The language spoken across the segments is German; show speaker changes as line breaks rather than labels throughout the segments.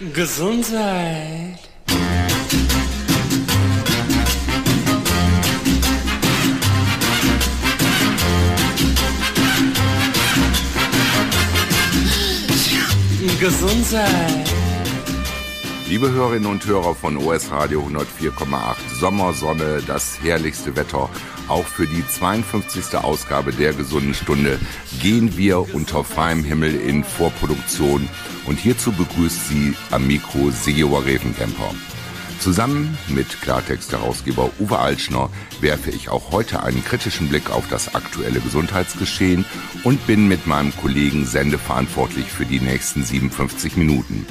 Gesundheit. Gesundheit.
Liebe Hörerinnen und Hörer von OS Radio 104,8, Sommersonne, das herrlichste Wetter. Auch für die 52. Ausgabe der gesunden Stunde gehen wir unter freiem Himmel in Vorproduktion. Und hierzu begrüßt sie am Mikro Sigioa Revenkemper. Zusammen mit Klartext-Herausgeber Uwe Altschner werfe ich auch heute einen kritischen Blick auf das aktuelle Gesundheitsgeschehen und bin mit meinem Kollegen sendeverantwortlich für die nächsten 57 Minuten.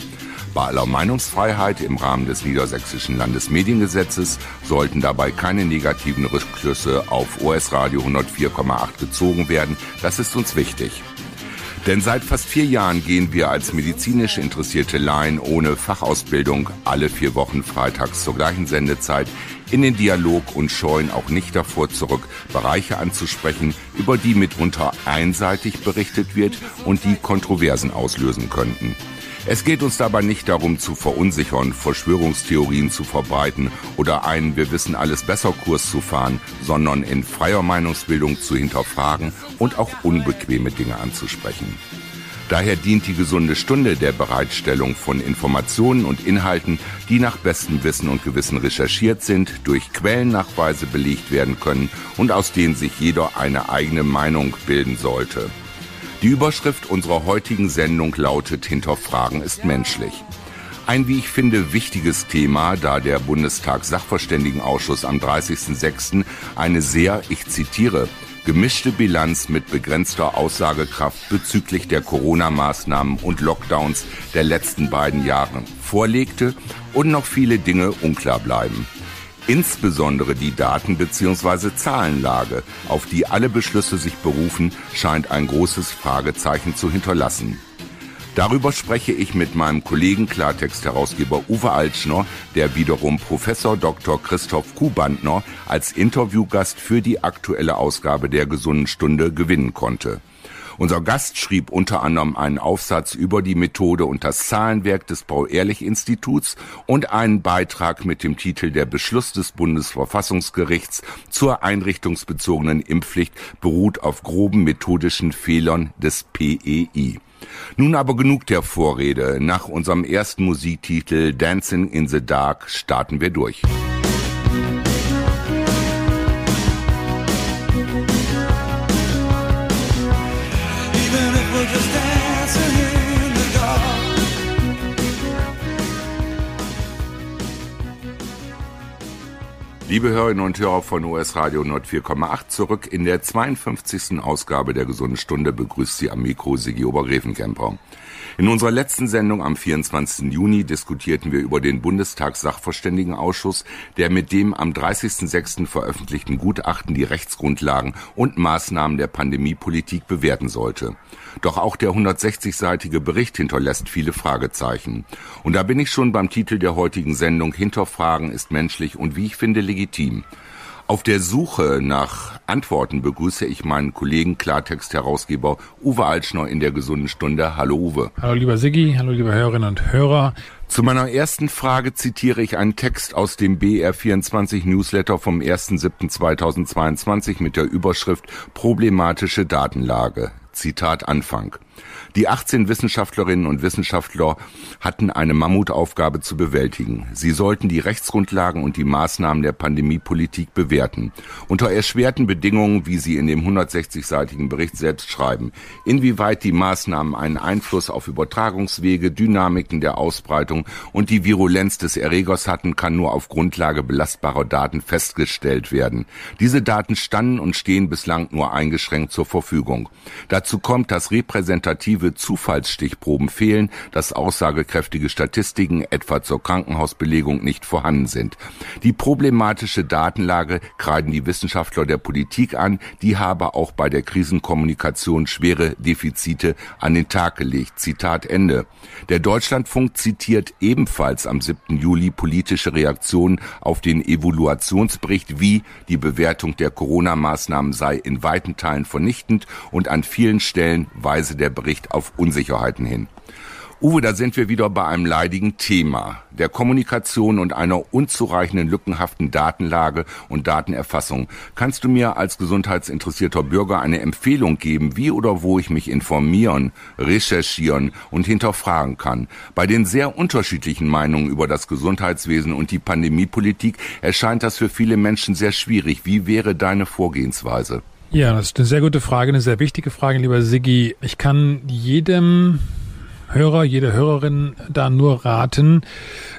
Bei aller Meinungsfreiheit im Rahmen des Niedersächsischen Landesmediengesetzes sollten dabei keine negativen Rückschlüsse auf OS Radio 104,8 gezogen werden. Das ist uns wichtig. Denn seit fast vier Jahren gehen wir als medizinisch interessierte Laien ohne Fachausbildung alle vier Wochen freitags zur gleichen Sendezeit in den Dialog und scheuen auch nicht davor zurück, Bereiche anzusprechen, über die mitunter einseitig berichtet wird und die Kontroversen auslösen könnten. Es geht uns dabei nicht darum zu verunsichern, Verschwörungstheorien zu verbreiten oder einen Wir wissen alles besser Kurs zu fahren, sondern in freier Meinungsbildung zu hinterfragen und auch unbequeme Dinge anzusprechen. Daher dient die gesunde Stunde der Bereitstellung von Informationen und Inhalten, die nach bestem Wissen und Gewissen recherchiert sind, durch Quellennachweise belegt werden können und aus denen sich jeder eine eigene Meinung bilden sollte. Die Überschrift unserer heutigen Sendung lautet Hinterfragen ist menschlich. Ein, wie ich finde, wichtiges Thema, da der Bundestag Sachverständigenausschuss am 30.06. eine sehr, ich zitiere, gemischte Bilanz mit begrenzter Aussagekraft bezüglich der Corona-Maßnahmen und Lockdowns der letzten beiden Jahre vorlegte und noch viele Dinge unklar bleiben. Insbesondere die Daten- bzw. Zahlenlage, auf die alle Beschlüsse sich berufen, scheint ein großes Fragezeichen zu hinterlassen. Darüber spreche ich mit meinem Kollegen Klartext-Herausgeber Uwe Altschner, der wiederum Professor Dr. Christoph Kubandner als Interviewgast für die aktuelle Ausgabe der Gesunden Stunde gewinnen konnte. Unser Gast schrieb unter anderem einen Aufsatz über die Methode und das Zahlenwerk des Paul-Ehrlich-Instituts und einen Beitrag mit dem Titel Der Beschluss des Bundesverfassungsgerichts zur einrichtungsbezogenen Impfpflicht beruht auf groben methodischen Fehlern des PEI. Nun aber genug der Vorrede. Nach unserem ersten Musiktitel Dancing in the Dark starten wir durch. Liebe Hörerinnen und Hörer von US Radio 104,8 zurück in der 52. Ausgabe der Gesunden Stunde begrüßt Sie am Mikro Sigi Obergräfenkemper. In unserer letzten Sendung am 24. Juni diskutierten wir über den Bundestagssachverständigenausschuss, der mit dem am 30.06. veröffentlichten Gutachten die Rechtsgrundlagen und Maßnahmen der Pandemiepolitik bewerten sollte. Doch auch der 160-seitige Bericht hinterlässt viele Fragezeichen. Und da bin ich schon beim Titel der heutigen Sendung Hinterfragen ist menschlich und wie ich finde legitim. Auf der Suche nach Antworten begrüße ich meinen Kollegen Klartext-Herausgeber Uwe Altschner in der gesunden Stunde. Hallo Uwe.
Hallo lieber Siggi, hallo liebe Hörerinnen und Hörer.
Zu meiner ersten Frage zitiere ich einen Text aus dem BR24 Newsletter vom 1.7.2022 mit der Überschrift Problematische Datenlage. Zitat Anfang. Die 18 Wissenschaftlerinnen und Wissenschaftler hatten eine Mammutaufgabe zu bewältigen. Sie sollten die Rechtsgrundlagen und die Maßnahmen der Pandemiepolitik bewerten. Unter erschwerten Bedingungen, wie sie in dem 160-seitigen Bericht selbst schreiben. Inwieweit die Maßnahmen einen Einfluss auf Übertragungswege, Dynamiken der Ausbreitung und die Virulenz des Erregers hatten, kann nur auf Grundlage belastbarer Daten festgestellt werden. Diese Daten standen und stehen bislang nur eingeschränkt zur Verfügung. Dazu kommt, dass repräsentative objektive Zufallsstichproben fehlen, dass aussagekräftige Statistiken etwa zur Krankenhausbelegung nicht vorhanden sind. Die problematische Datenlage kreiden die Wissenschaftler der Politik an, die habe auch bei der Krisenkommunikation schwere Defizite an den Tag gelegt. Zitat Ende. Der Deutschlandfunk zitiert ebenfalls am 7. Juli politische Reaktionen auf den Evaluationsbericht, wie die Bewertung der Corona-Maßnahmen sei in weiten Teilen vernichtend und an vielen Stellen weise der Bericht auf Unsicherheiten hin. Uwe, da sind wir wieder bei einem leidigen Thema, der Kommunikation und einer unzureichenden, lückenhaften Datenlage und Datenerfassung. Kannst du mir als gesundheitsinteressierter Bürger eine Empfehlung geben, wie oder wo ich mich informieren, recherchieren und hinterfragen kann? Bei den sehr unterschiedlichen Meinungen über das Gesundheitswesen und die Pandemiepolitik erscheint das für viele Menschen sehr schwierig. Wie wäre deine Vorgehensweise?
Ja, das ist eine sehr gute Frage, eine sehr wichtige Frage, lieber Siggi. Ich kann jedem Hörer, jede Hörerin da nur raten,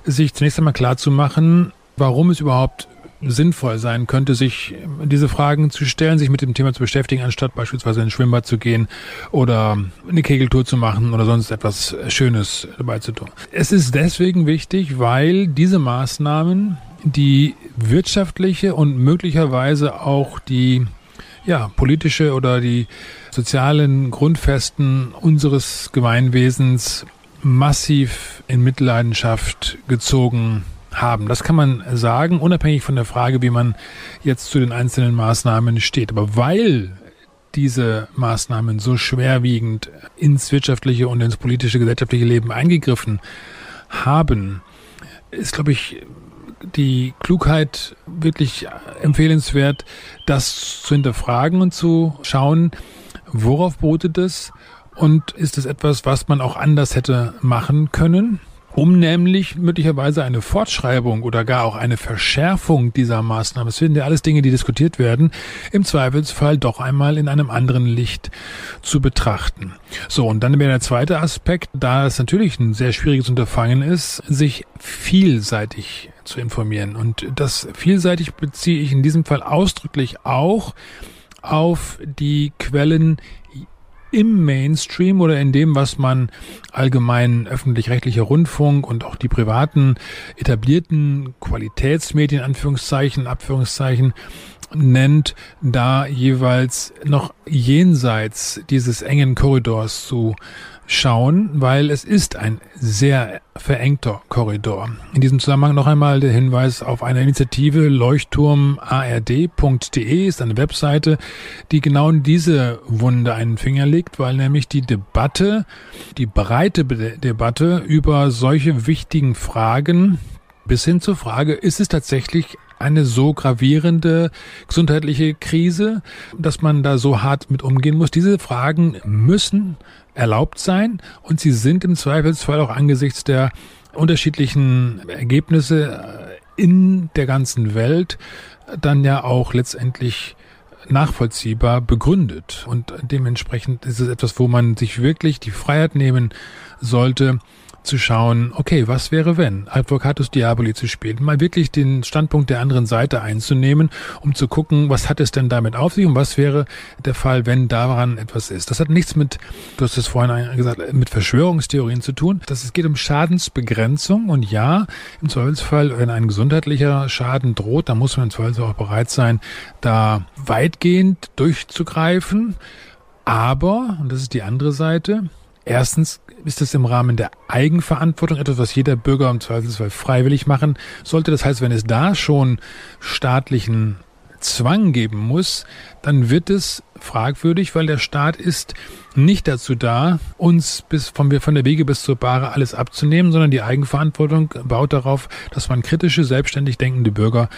sich zunächst einmal klar zu machen, warum es überhaupt sinnvoll sein könnte, sich diese Fragen zu stellen, sich mit dem Thema zu beschäftigen, anstatt beispielsweise ins Schwimmbad zu gehen oder eine Kegeltour zu machen oder sonst etwas Schönes dabei zu tun. Es ist deswegen wichtig, weil diese Maßnahmen die wirtschaftliche und möglicherweise auch die ja, politische oder die sozialen Grundfesten unseres Gemeinwesens massiv in Mitleidenschaft gezogen haben. Das kann man sagen, unabhängig von der Frage, wie man jetzt zu den einzelnen Maßnahmen steht. Aber weil diese Maßnahmen so schwerwiegend ins wirtschaftliche und ins politische, gesellschaftliche Leben eingegriffen haben, ist, glaube ich, die Klugheit wirklich empfehlenswert, das zu hinterfragen und zu schauen, worauf beruhte das und ist es etwas, was man auch anders hätte machen können um nämlich möglicherweise eine Fortschreibung oder gar auch eine Verschärfung dieser Maßnahmen, es sind ja alles Dinge, die diskutiert werden, im Zweifelsfall doch einmal in einem anderen Licht zu betrachten. So, und dann wäre der zweite Aspekt, da es natürlich ein sehr schwieriges Unterfangen ist, sich vielseitig zu informieren. Und das vielseitig beziehe ich in diesem Fall ausdrücklich auch auf die Quellen im Mainstream oder in dem, was man allgemein öffentlich-rechtlicher Rundfunk und auch die privaten etablierten Qualitätsmedien, Anführungszeichen, Abführungszeichen, nennt, da jeweils noch jenseits dieses engen Korridors zu schauen, weil es ist ein sehr verengter Korridor. In diesem Zusammenhang noch einmal der Hinweis auf eine Initiative leuchtturmard.de ist eine Webseite, die genau in diese Wunde einen Finger legt, weil nämlich die Debatte, die breite Debatte über solche wichtigen Fragen bis hin zur Frage, ist es tatsächlich eine so gravierende gesundheitliche Krise, dass man da so hart mit umgehen muss. Diese Fragen müssen erlaubt sein und sie sind im Zweifelsfall auch angesichts der unterschiedlichen Ergebnisse in der ganzen Welt dann ja auch letztendlich nachvollziehbar begründet. Und dementsprechend ist es etwas, wo man sich wirklich die Freiheit nehmen sollte, zu schauen, okay, was wäre wenn? Advocatus Diaboli zu spielen, mal wirklich den Standpunkt der anderen Seite einzunehmen, um zu gucken, was hat es denn damit auf sich und was wäre der Fall, wenn daran etwas ist. Das hat nichts mit, du hast es vorhin gesagt, mit Verschwörungstheorien zu tun. Das, es geht um Schadensbegrenzung und ja, im Zweifelsfall, wenn ein gesundheitlicher Schaden droht, dann muss man im Zweifelsfall auch bereit sein, da weitgehend durchzugreifen. Aber, und das ist die andere Seite, Erstens ist es im Rahmen der Eigenverantwortung etwas, was jeder Bürger im Zweifelsfall freiwillig machen sollte. Das heißt, wenn es da schon staatlichen Zwang geben muss, dann wird es fragwürdig, weil der Staat ist nicht dazu da, uns bis von, von der Wege bis zur Bahre alles abzunehmen, sondern die Eigenverantwortung baut darauf, dass man kritische, selbstständig denkende Bürger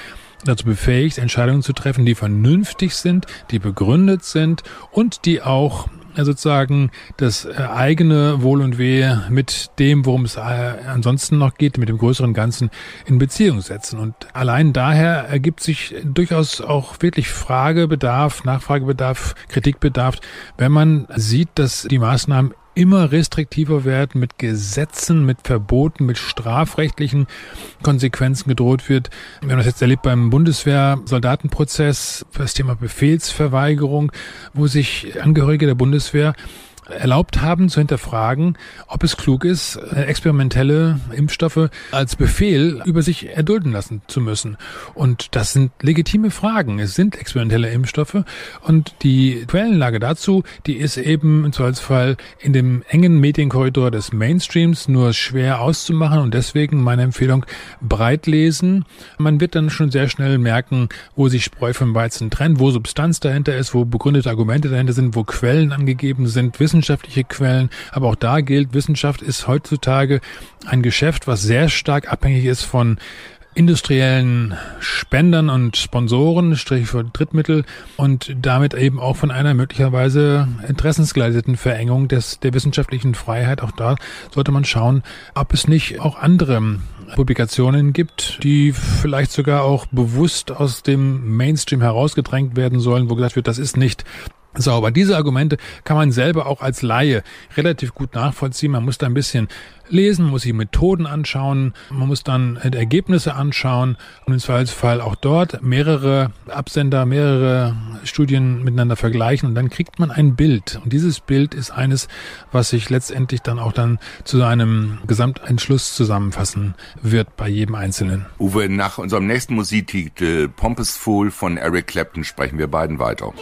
dazu befähigt, Entscheidungen zu treffen, die vernünftig sind, die begründet sind und die auch sozusagen das äh, eigene Wohl und Wehe mit dem, worum es äh, ansonsten noch geht, mit dem größeren Ganzen in Beziehung setzen. Und allein daher ergibt sich durchaus auch wirklich Fragebedarf, Nachfragebedarf, Kritikbedarf, wenn man sieht, dass die Maßnahmen immer restriktiver werden, mit Gesetzen, mit Verboten, mit strafrechtlichen Konsequenzen gedroht wird. Wir haben das jetzt erlebt beim Bundeswehr-Soldatenprozess für das Thema Befehlsverweigerung, wo sich Angehörige der Bundeswehr erlaubt haben zu hinterfragen, ob es klug ist, äh, experimentelle Impfstoffe als Befehl über sich erdulden lassen zu müssen. Und das sind legitime Fragen. Es sind experimentelle Impfstoffe und die Quellenlage dazu, die ist eben im Zweifelsfall in dem engen Medienkorridor des Mainstreams nur schwer auszumachen und deswegen meine Empfehlung breit lesen. Man wird dann schon sehr schnell merken, wo sich Spreu vom Weizen trennt, wo Substanz dahinter ist, wo begründete Argumente dahinter sind, wo Quellen angegeben sind, wissenschaftliche Quellen. Aber auch da gilt, Wissenschaft ist heutzutage ein Geschäft, was sehr stark abhängig ist von industriellen Spendern und Sponsoren, Strich für Drittmittel und damit eben auch von einer möglicherweise interessensgeleiteten Verengung des, der wissenschaftlichen Freiheit. Auch da sollte man schauen, ob es nicht auch andere Publikationen gibt, die vielleicht sogar auch bewusst aus dem Mainstream herausgedrängt werden sollen, wo gesagt wird, das ist nicht sauber. Diese Argumente kann man selber auch als Laie relativ gut nachvollziehen. Man muss da ein bisschen lesen, muss sich Methoden anschauen, man muss dann Ergebnisse anschauen und im Zweifelsfall auch dort mehrere Absender, mehrere Studien miteinander vergleichen und dann kriegt man ein Bild. Und dieses Bild ist eines, was sich letztendlich dann auch dann zu einem Gesamtentschluss zusammenfassen wird bei jedem Einzelnen.
Uwe, nach unserem nächsten Musiktitel Pompous Fool von Eric Clapton sprechen wir beiden weiter.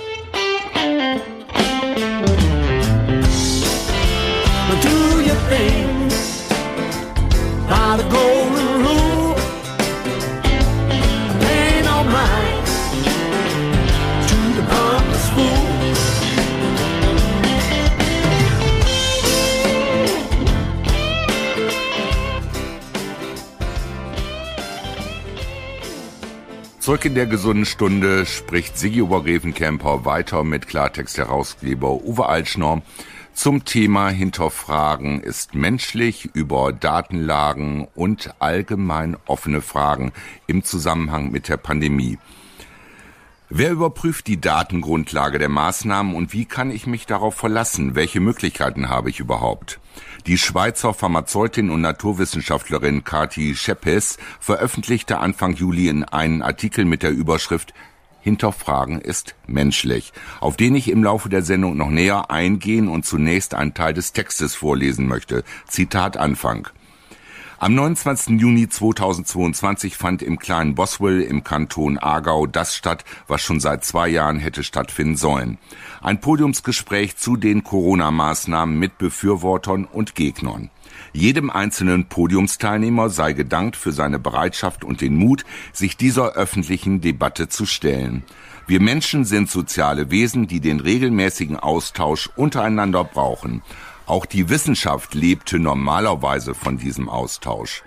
Zurück in der gesunden Stunde spricht Sigi Obergräfenkämper weiter mit Klartext-Herausgeber Uwe Altschnorr zum Thema Hinterfragen ist menschlich über Datenlagen und allgemein offene Fragen im Zusammenhang mit der Pandemie. Wer überprüft die Datengrundlage der Maßnahmen und wie kann ich mich darauf verlassen? Welche Möglichkeiten habe ich überhaupt? Die Schweizer Pharmazeutin und Naturwissenschaftlerin Kati Scheppes veröffentlichte Anfang Juli in einen Artikel mit der Überschrift Hinterfragen ist menschlich, auf den ich im Laufe der Sendung noch näher eingehen und zunächst einen Teil des Textes vorlesen möchte. Zitat Anfang. Am 29. Juni 2022 fand im kleinen Boswell im Kanton Aargau das statt, was schon seit zwei Jahren hätte stattfinden sollen. Ein Podiumsgespräch zu den Corona-Maßnahmen mit Befürwortern und Gegnern. Jedem einzelnen Podiumsteilnehmer sei gedankt für seine Bereitschaft und den Mut, sich dieser öffentlichen Debatte zu stellen. Wir Menschen sind soziale Wesen, die den regelmäßigen Austausch untereinander brauchen. Auch die Wissenschaft lebte normalerweise von diesem Austausch.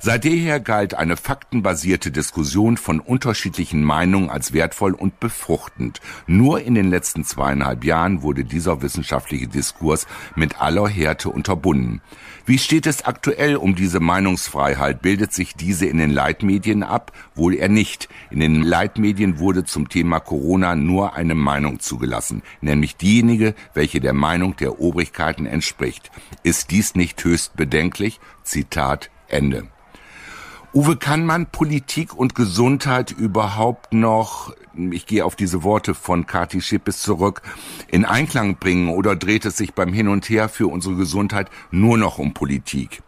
Seit jeher galt eine faktenbasierte Diskussion von unterschiedlichen Meinungen als wertvoll und befruchtend. Nur in den letzten zweieinhalb Jahren wurde dieser wissenschaftliche Diskurs mit aller Härte unterbunden. Wie steht es aktuell um diese Meinungsfreiheit? Bildet sich diese in den Leitmedien ab? Wohl eher nicht. In den Leitmedien wurde zum Thema Corona nur eine Meinung zugelassen, nämlich diejenige, welche der Meinung der Obrigkeiten entspricht. Ist dies nicht höchst bedenklich? Zitat Ende. Uwe, kann man Politik und Gesundheit überhaupt noch, ich gehe auf diese Worte von Kati Schippes zurück, in Einklang bringen oder dreht es sich beim Hin und Her für unsere Gesundheit nur noch um Politik?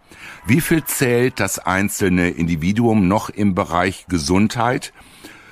Wie viel zählt das einzelne Individuum noch im Bereich Gesundheit?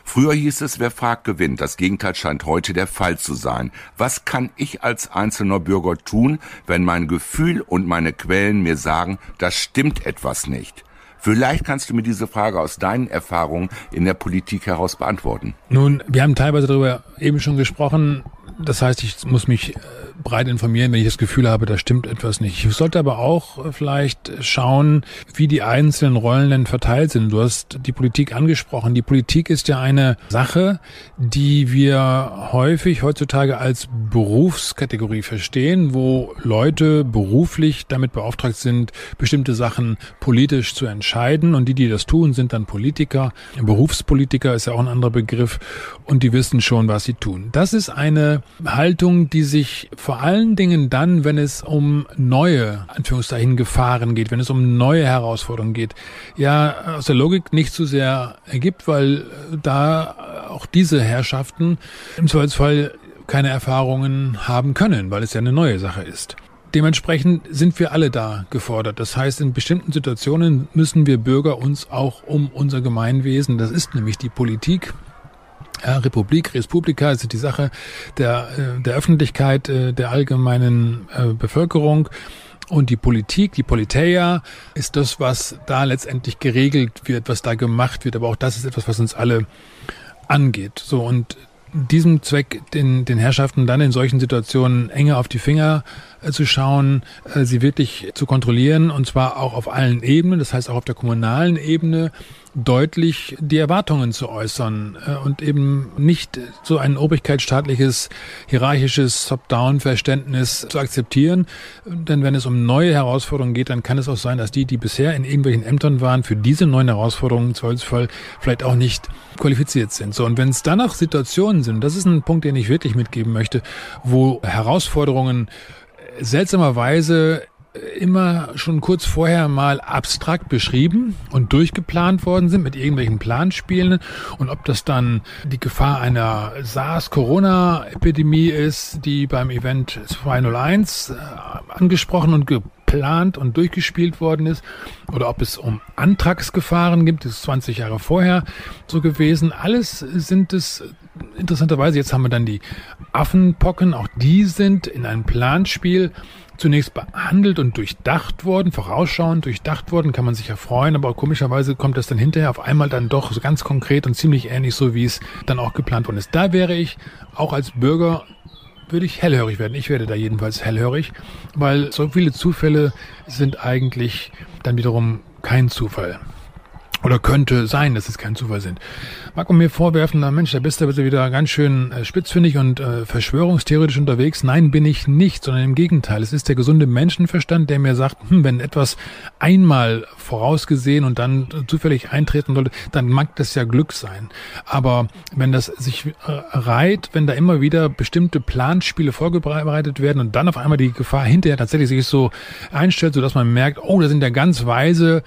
Früher hieß es, wer fragt, gewinnt. Das Gegenteil scheint heute der Fall zu sein. Was kann ich als einzelner Bürger tun, wenn mein Gefühl und meine Quellen mir sagen, das stimmt etwas nicht? Vielleicht kannst du mir diese Frage aus deinen Erfahrungen in der Politik heraus beantworten.
Nun, wir haben teilweise darüber eben schon gesprochen. Das heißt, ich muss mich äh, breit informieren, wenn ich das Gefühl habe, da stimmt etwas nicht. Ich sollte aber auch vielleicht schauen, wie die einzelnen Rollen denn verteilt sind. Du hast die Politik angesprochen. Die Politik ist ja eine Sache, die wir häufig heutzutage als Berufskategorie verstehen, wo Leute beruflich damit beauftragt sind, bestimmte Sachen politisch zu entscheiden. Und die, die das tun, sind dann Politiker. Berufspolitiker ist ja auch ein anderer Begriff. Und die wissen schon, was sie tun. Das ist eine Haltung, die sich vor allen Dingen dann, wenn es um neue, Anführungszeichen, Gefahren geht, wenn es um neue Herausforderungen geht, ja aus der Logik nicht so sehr ergibt, weil da auch diese Herrschaften im Zweifelsfall keine Erfahrungen haben können, weil es ja eine neue Sache ist. Dementsprechend sind wir alle da gefordert. Das heißt, in bestimmten Situationen müssen wir Bürger uns auch um unser Gemeinwesen, das ist nämlich die Politik, ja, Republik, Respublika ist die Sache der, äh, der Öffentlichkeit, äh, der allgemeinen äh, Bevölkerung. Und die Politik, die Politeia, ist das, was da letztendlich geregelt wird, was da gemacht wird. Aber auch das ist etwas, was uns alle angeht. So und diesem Zweck den, den Herrschaften dann in solchen Situationen enger auf die Finger zu schauen, äh, sie wirklich zu kontrollieren und zwar auch auf allen Ebenen, das heißt auch auf der kommunalen Ebene deutlich die Erwartungen zu äußern äh, und eben nicht so ein obrigkeitsstaatliches, hierarchisches Top-Down-Verständnis zu akzeptieren. Denn wenn es um neue Herausforderungen geht, dann kann es auch sein, dass die, die bisher in irgendwelchen Ämtern waren, für diese neuen Herausforderungen im Zweifelsfall vielleicht auch nicht qualifiziert sind. So, und wenn es danach Situationen sind, das ist ein Punkt, den ich wirklich mitgeben möchte, wo Herausforderungen seltsamerweise immer schon kurz vorher mal abstrakt beschrieben und durchgeplant worden sind mit irgendwelchen Planspielen und ob das dann die Gefahr einer SARS-Corona-Epidemie ist, die beim Event 201 äh, angesprochen und geplant und durchgespielt worden ist oder ob es um Antragsgefahren gibt, das ist 20 Jahre vorher so gewesen. Alles sind es interessanterweise, jetzt haben wir dann die Affenpocken, auch die sind in einem Planspiel zunächst behandelt und durchdacht worden, vorausschauend durchdacht worden, kann man sich ja freuen, aber komischerweise kommt das dann hinterher auf einmal dann doch so ganz konkret und ziemlich ähnlich so, wie es dann auch geplant worden ist. Da wäre ich auch als Bürger würde ich hellhörig werden. Ich werde da jedenfalls hellhörig, weil so viele Zufälle sind eigentlich dann wiederum kein Zufall. Oder könnte sein, dass es kein Zufall sind. Mag man mir vorwerfen, na Mensch, da bist du wieder ganz schön äh, spitzfindig und äh, verschwörungstheoretisch unterwegs. Nein, bin ich nicht, sondern im Gegenteil. Es ist der gesunde Menschenverstand, der mir sagt, hm, wenn etwas einmal vorausgesehen und dann zufällig eintreten sollte, dann mag das ja Glück sein. Aber wenn das sich äh, reiht, wenn da immer wieder bestimmte Planspiele vorbereitet werden und dann auf einmal die Gefahr hinterher tatsächlich sich so einstellt, sodass man merkt, oh, da sind ja ganz weise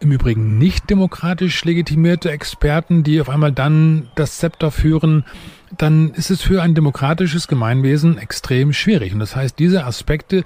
im Übrigen nicht demokratisch legitimierte Experten, die auf einmal dann das Zepter führen, dann ist es für ein demokratisches Gemeinwesen extrem schwierig. Und das heißt, diese Aspekte,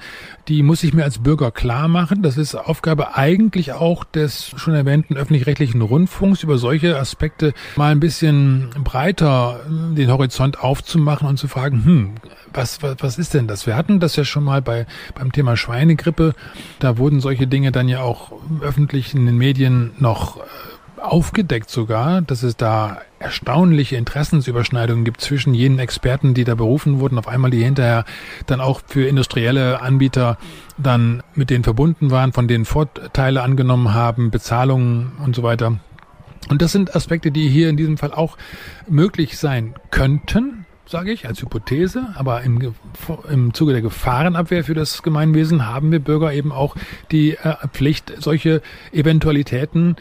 die muss ich mir als Bürger klar machen. Das ist Aufgabe eigentlich auch des schon erwähnten öffentlich-rechtlichen Rundfunks, über solche Aspekte mal ein bisschen breiter den Horizont aufzumachen und zu fragen, hm, was, was, was ist denn das? Wir hatten das ja schon mal bei, beim Thema Schweinegrippe. Da wurden solche Dinge dann ja auch öffentlich in den Medien noch äh, aufgedeckt sogar, dass es da erstaunliche Interessensüberschneidungen gibt zwischen jenen Experten, die da berufen wurden, auf einmal die hinterher dann auch für industrielle Anbieter dann mit denen verbunden waren, von denen Vorteile angenommen haben, Bezahlungen und so weiter. Und das sind Aspekte, die hier in diesem Fall auch möglich sein könnten, sage ich, als Hypothese, aber im, im Zuge der Gefahrenabwehr für das Gemeinwesen haben wir Bürger eben auch die äh, Pflicht, solche Eventualitäten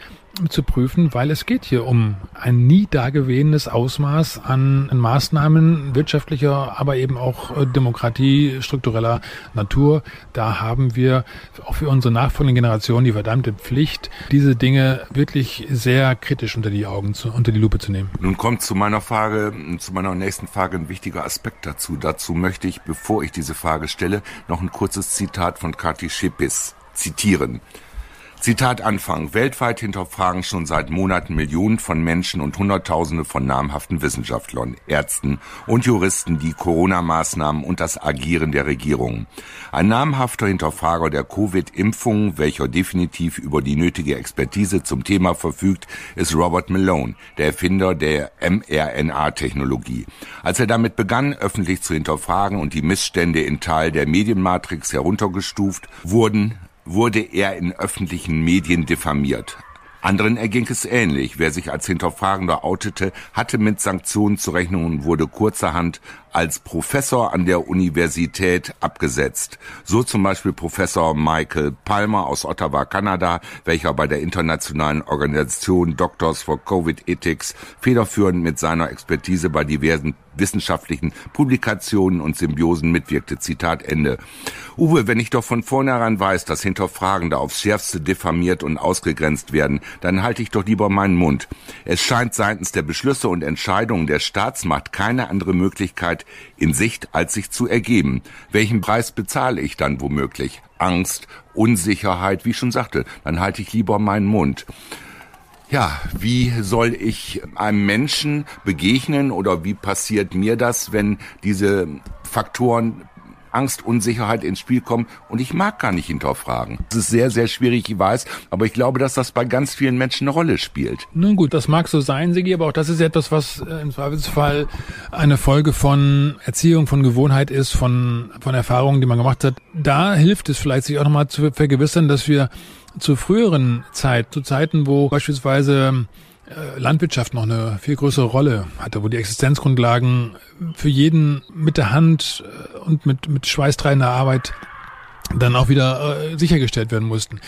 zu prüfen, weil es geht hier um ein nie dagewesenes Ausmaß an Maßnahmen wirtschaftlicher, aber eben auch äh, Demokratie, struktureller Natur. Da haben wir auch für unsere nachfolgenden Generationen die verdammte Pflicht, diese Dinge wirklich sehr kritisch unter die Augen zu, unter die Lupe zu nehmen.
Nun kommt zu meiner Frage, zu meiner nächsten Frage ein wichtiger Aspekt dazu. Dazu möchte ich, bevor ich diese Frage stelle, noch ein kurzes Zitat von Kati Schepis zitieren. Zitat Anfang. Weltweit hinterfragen schon seit Monaten Millionen von Menschen und Hunderttausende von namhaften Wissenschaftlern, Ärzten und Juristen die Corona-Maßnahmen und das Agieren der Regierung. Ein namhafter Hinterfrager der Covid-Impfung, welcher definitiv über die nötige Expertise zum Thema verfügt, ist Robert Malone, der Erfinder der mRNA-Technologie. Als er damit begann, öffentlich zu hinterfragen und die Missstände in Teil der Medienmatrix heruntergestuft wurden, wurde er in öffentlichen Medien diffamiert. Anderen erging es ähnlich. Wer sich als Hinterfragender outete, hatte mit Sanktionen zu rechnen und wurde kurzerhand als Professor an der Universität abgesetzt. So zum Beispiel Professor Michael Palmer aus Ottawa, Kanada, welcher bei der internationalen Organisation Doctors for Covid Ethics federführend mit seiner Expertise bei diversen wissenschaftlichen Publikationen und Symbiosen mitwirkte. Zitat Ende. Uwe, wenn ich doch von vornherein weiß, dass Hinterfragende aufs Schärfste diffamiert und ausgegrenzt werden, dann halte ich doch lieber meinen Mund. Es scheint seitens der Beschlüsse und Entscheidungen der Staatsmacht keine andere Möglichkeit in Sicht, als sich zu ergeben. Welchen Preis bezahle ich dann womöglich? Angst, Unsicherheit, wie ich schon sagte, dann halte ich lieber meinen Mund. Ja, wie soll ich einem Menschen begegnen oder wie passiert mir das, wenn diese Faktoren Angst, Unsicherheit ins Spiel kommen und ich mag gar nicht hinterfragen. Das ist sehr, sehr schwierig, ich weiß, aber ich glaube, dass das bei ganz vielen Menschen eine Rolle spielt.
Nun gut, das mag so sein, Sigi, aber auch das ist etwas, was äh, im Zweifelsfall eine Folge von Erziehung, von Gewohnheit ist, von, von Erfahrungen, die man gemacht hat. Da hilft es vielleicht, sich auch nochmal zu vergewissern, dass wir zu früheren Zeit, zu Zeiten, wo beispielsweise Landwirtschaft noch eine viel größere Rolle hatte, wo die Existenzgrundlagen für jeden mit der Hand äh, und mit, mit schweißtreibender Arbeit dann auch wieder äh, sichergestellt werden mussten.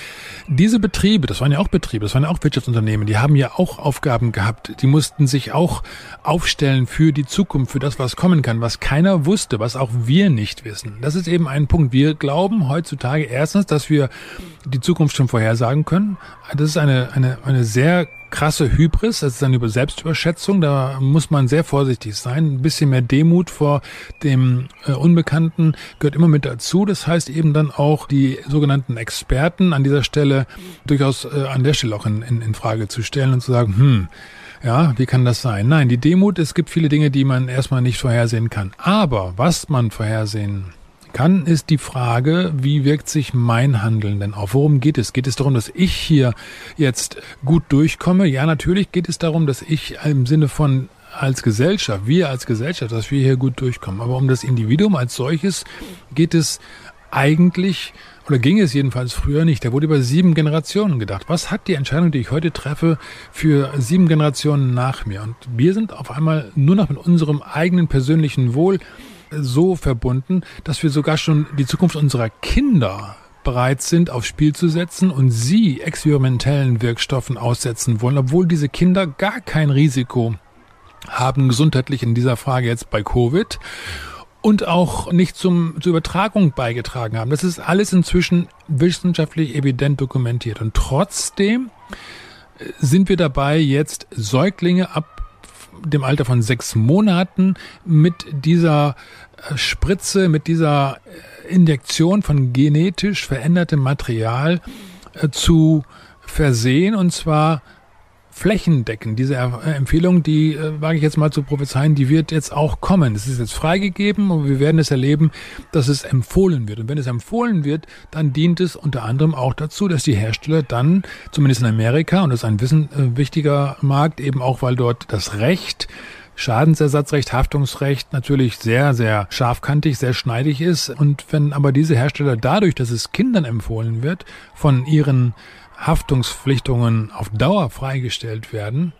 Diese Betriebe, das waren ja auch Betriebe, das waren ja auch Wirtschaftsunternehmen, die haben ja auch Aufgaben gehabt. Die mussten sich auch aufstellen für die Zukunft, für das, was kommen kann, was keiner wusste, was auch wir nicht wissen. Das ist eben ein Punkt. Wir glauben heutzutage erstens, dass wir die Zukunft schon vorhersagen können. Das ist eine, eine, eine sehr krasse Hybris, das ist eine Selbstüberschätzung, da muss man sehr vorsichtig sein. Ein bisschen mehr Demut vor dem äh, Unbekannten gehört immer mit dazu. Das heißt eben dann auch die sogenannten Experten an dieser Stelle durchaus äh, an der Stelle auch in, in, in Frage zu stellen und zu sagen, hm, ja, wie kann das sein? Nein, die Demut, es gibt viele Dinge, die man erstmal nicht vorhersehen kann. Aber was man vorhersehen kann, ist die Frage, wie wirkt sich mein Handeln denn auf? Worum geht es? Geht es darum, dass ich hier jetzt gut durchkomme? Ja, natürlich geht es darum, dass ich im Sinne von als Gesellschaft, wir als Gesellschaft, dass wir hier gut durchkommen. Aber um das Individuum als solches geht es eigentlich oder ging es jedenfalls früher nicht. Da wurde über sieben Generationen gedacht. Was hat die Entscheidung, die ich heute treffe, für sieben Generationen nach mir? Und wir sind auf einmal nur noch mit unserem eigenen persönlichen Wohl so verbunden, dass wir sogar schon die Zukunft unserer Kinder bereit sind, aufs Spiel zu setzen und sie experimentellen Wirkstoffen aussetzen wollen, obwohl diese Kinder gar kein Risiko haben gesundheitlich in dieser Frage jetzt bei Covid und auch nicht zum, zur Übertragung beigetragen haben. Das ist alles inzwischen wissenschaftlich evident dokumentiert. Und trotzdem sind wir dabei, jetzt Säuglinge ab dem Alter von sechs Monaten mit dieser äh, Spritze, mit dieser äh, Injektion von genetisch verändertem Material äh, zu versehen. Und zwar flächendeckend. Diese Empfehlung, die äh, wage ich jetzt mal zu prophezeien, die wird jetzt auch kommen. Es ist jetzt freigegeben und wir werden es erleben, dass es empfohlen wird. Und wenn es empfohlen wird, dann dient es unter anderem auch dazu, dass die Hersteller dann, zumindest in Amerika, und das ist ein wissen, äh, wichtiger Markt, eben auch weil dort das Recht Schadensersatzrecht, Haftungsrecht natürlich sehr, sehr scharfkantig, sehr schneidig ist. Und wenn aber diese Hersteller dadurch, dass es Kindern empfohlen wird, von ihren Haftungspflichtungen auf Dauer freigestellt werden,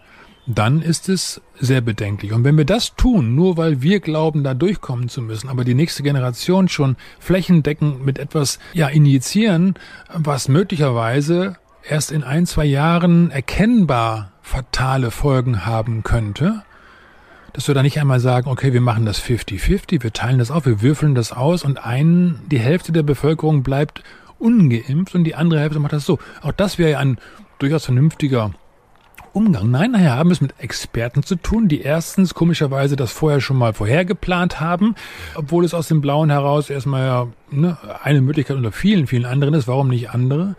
dann ist es sehr bedenklich. Und wenn wir das tun, nur weil wir glauben, da durchkommen zu müssen, aber die nächste Generation schon flächendeckend mit etwas ja injizieren, was möglicherweise erst in ein, zwei Jahren erkennbar fatale Folgen haben könnte, dass wir da nicht einmal sagen, okay, wir machen das 50-50, wir teilen das auf, wir würfeln das aus und ein, die Hälfte der Bevölkerung bleibt ungeimpft und die andere Hälfte macht das so. Auch das wäre ja ein durchaus vernünftiger Umgang. Nein, nachher haben wir es mit Experten zu tun, die erstens komischerweise das vorher schon mal vorhergeplant haben, obwohl es aus dem Blauen heraus erstmal ja ne, eine Möglichkeit unter vielen, vielen anderen ist. Warum nicht andere?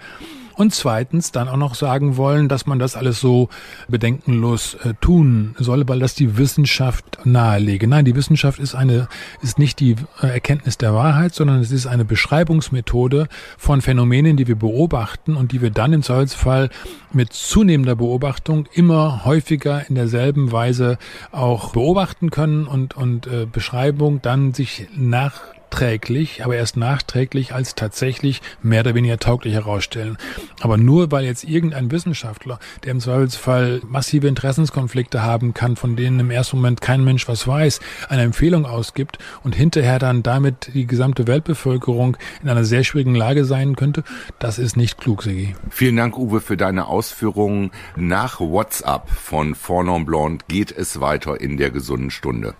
Und zweitens dann auch noch sagen wollen, dass man das alles so bedenkenlos äh, tun solle, weil das die Wissenschaft nahelege. Nein, die Wissenschaft ist eine, ist nicht die äh, Erkenntnis der Wahrheit, sondern es ist eine Beschreibungsmethode von Phänomenen, die wir beobachten und die wir dann im Zweifelsfall mit zunehmender Beobachtung immer häufiger in derselben Weise auch beobachten können und, und äh, Beschreibung dann sich nach nachträglich, aber erst nachträglich als tatsächlich mehr oder weniger tauglich herausstellen. Aber nur weil jetzt irgendein Wissenschaftler, der im Zweifelsfall massive Interessenskonflikte haben kann, von denen im ersten Moment kein Mensch was weiß, eine Empfehlung ausgibt und hinterher dann damit die gesamte Weltbevölkerung in einer sehr schwierigen Lage sein könnte, das ist nicht klug, Sigi.
Vielen Dank, Uwe, für deine Ausführungen. Nach WhatsApp von Fornon Blond geht es weiter in der gesunden Stunde.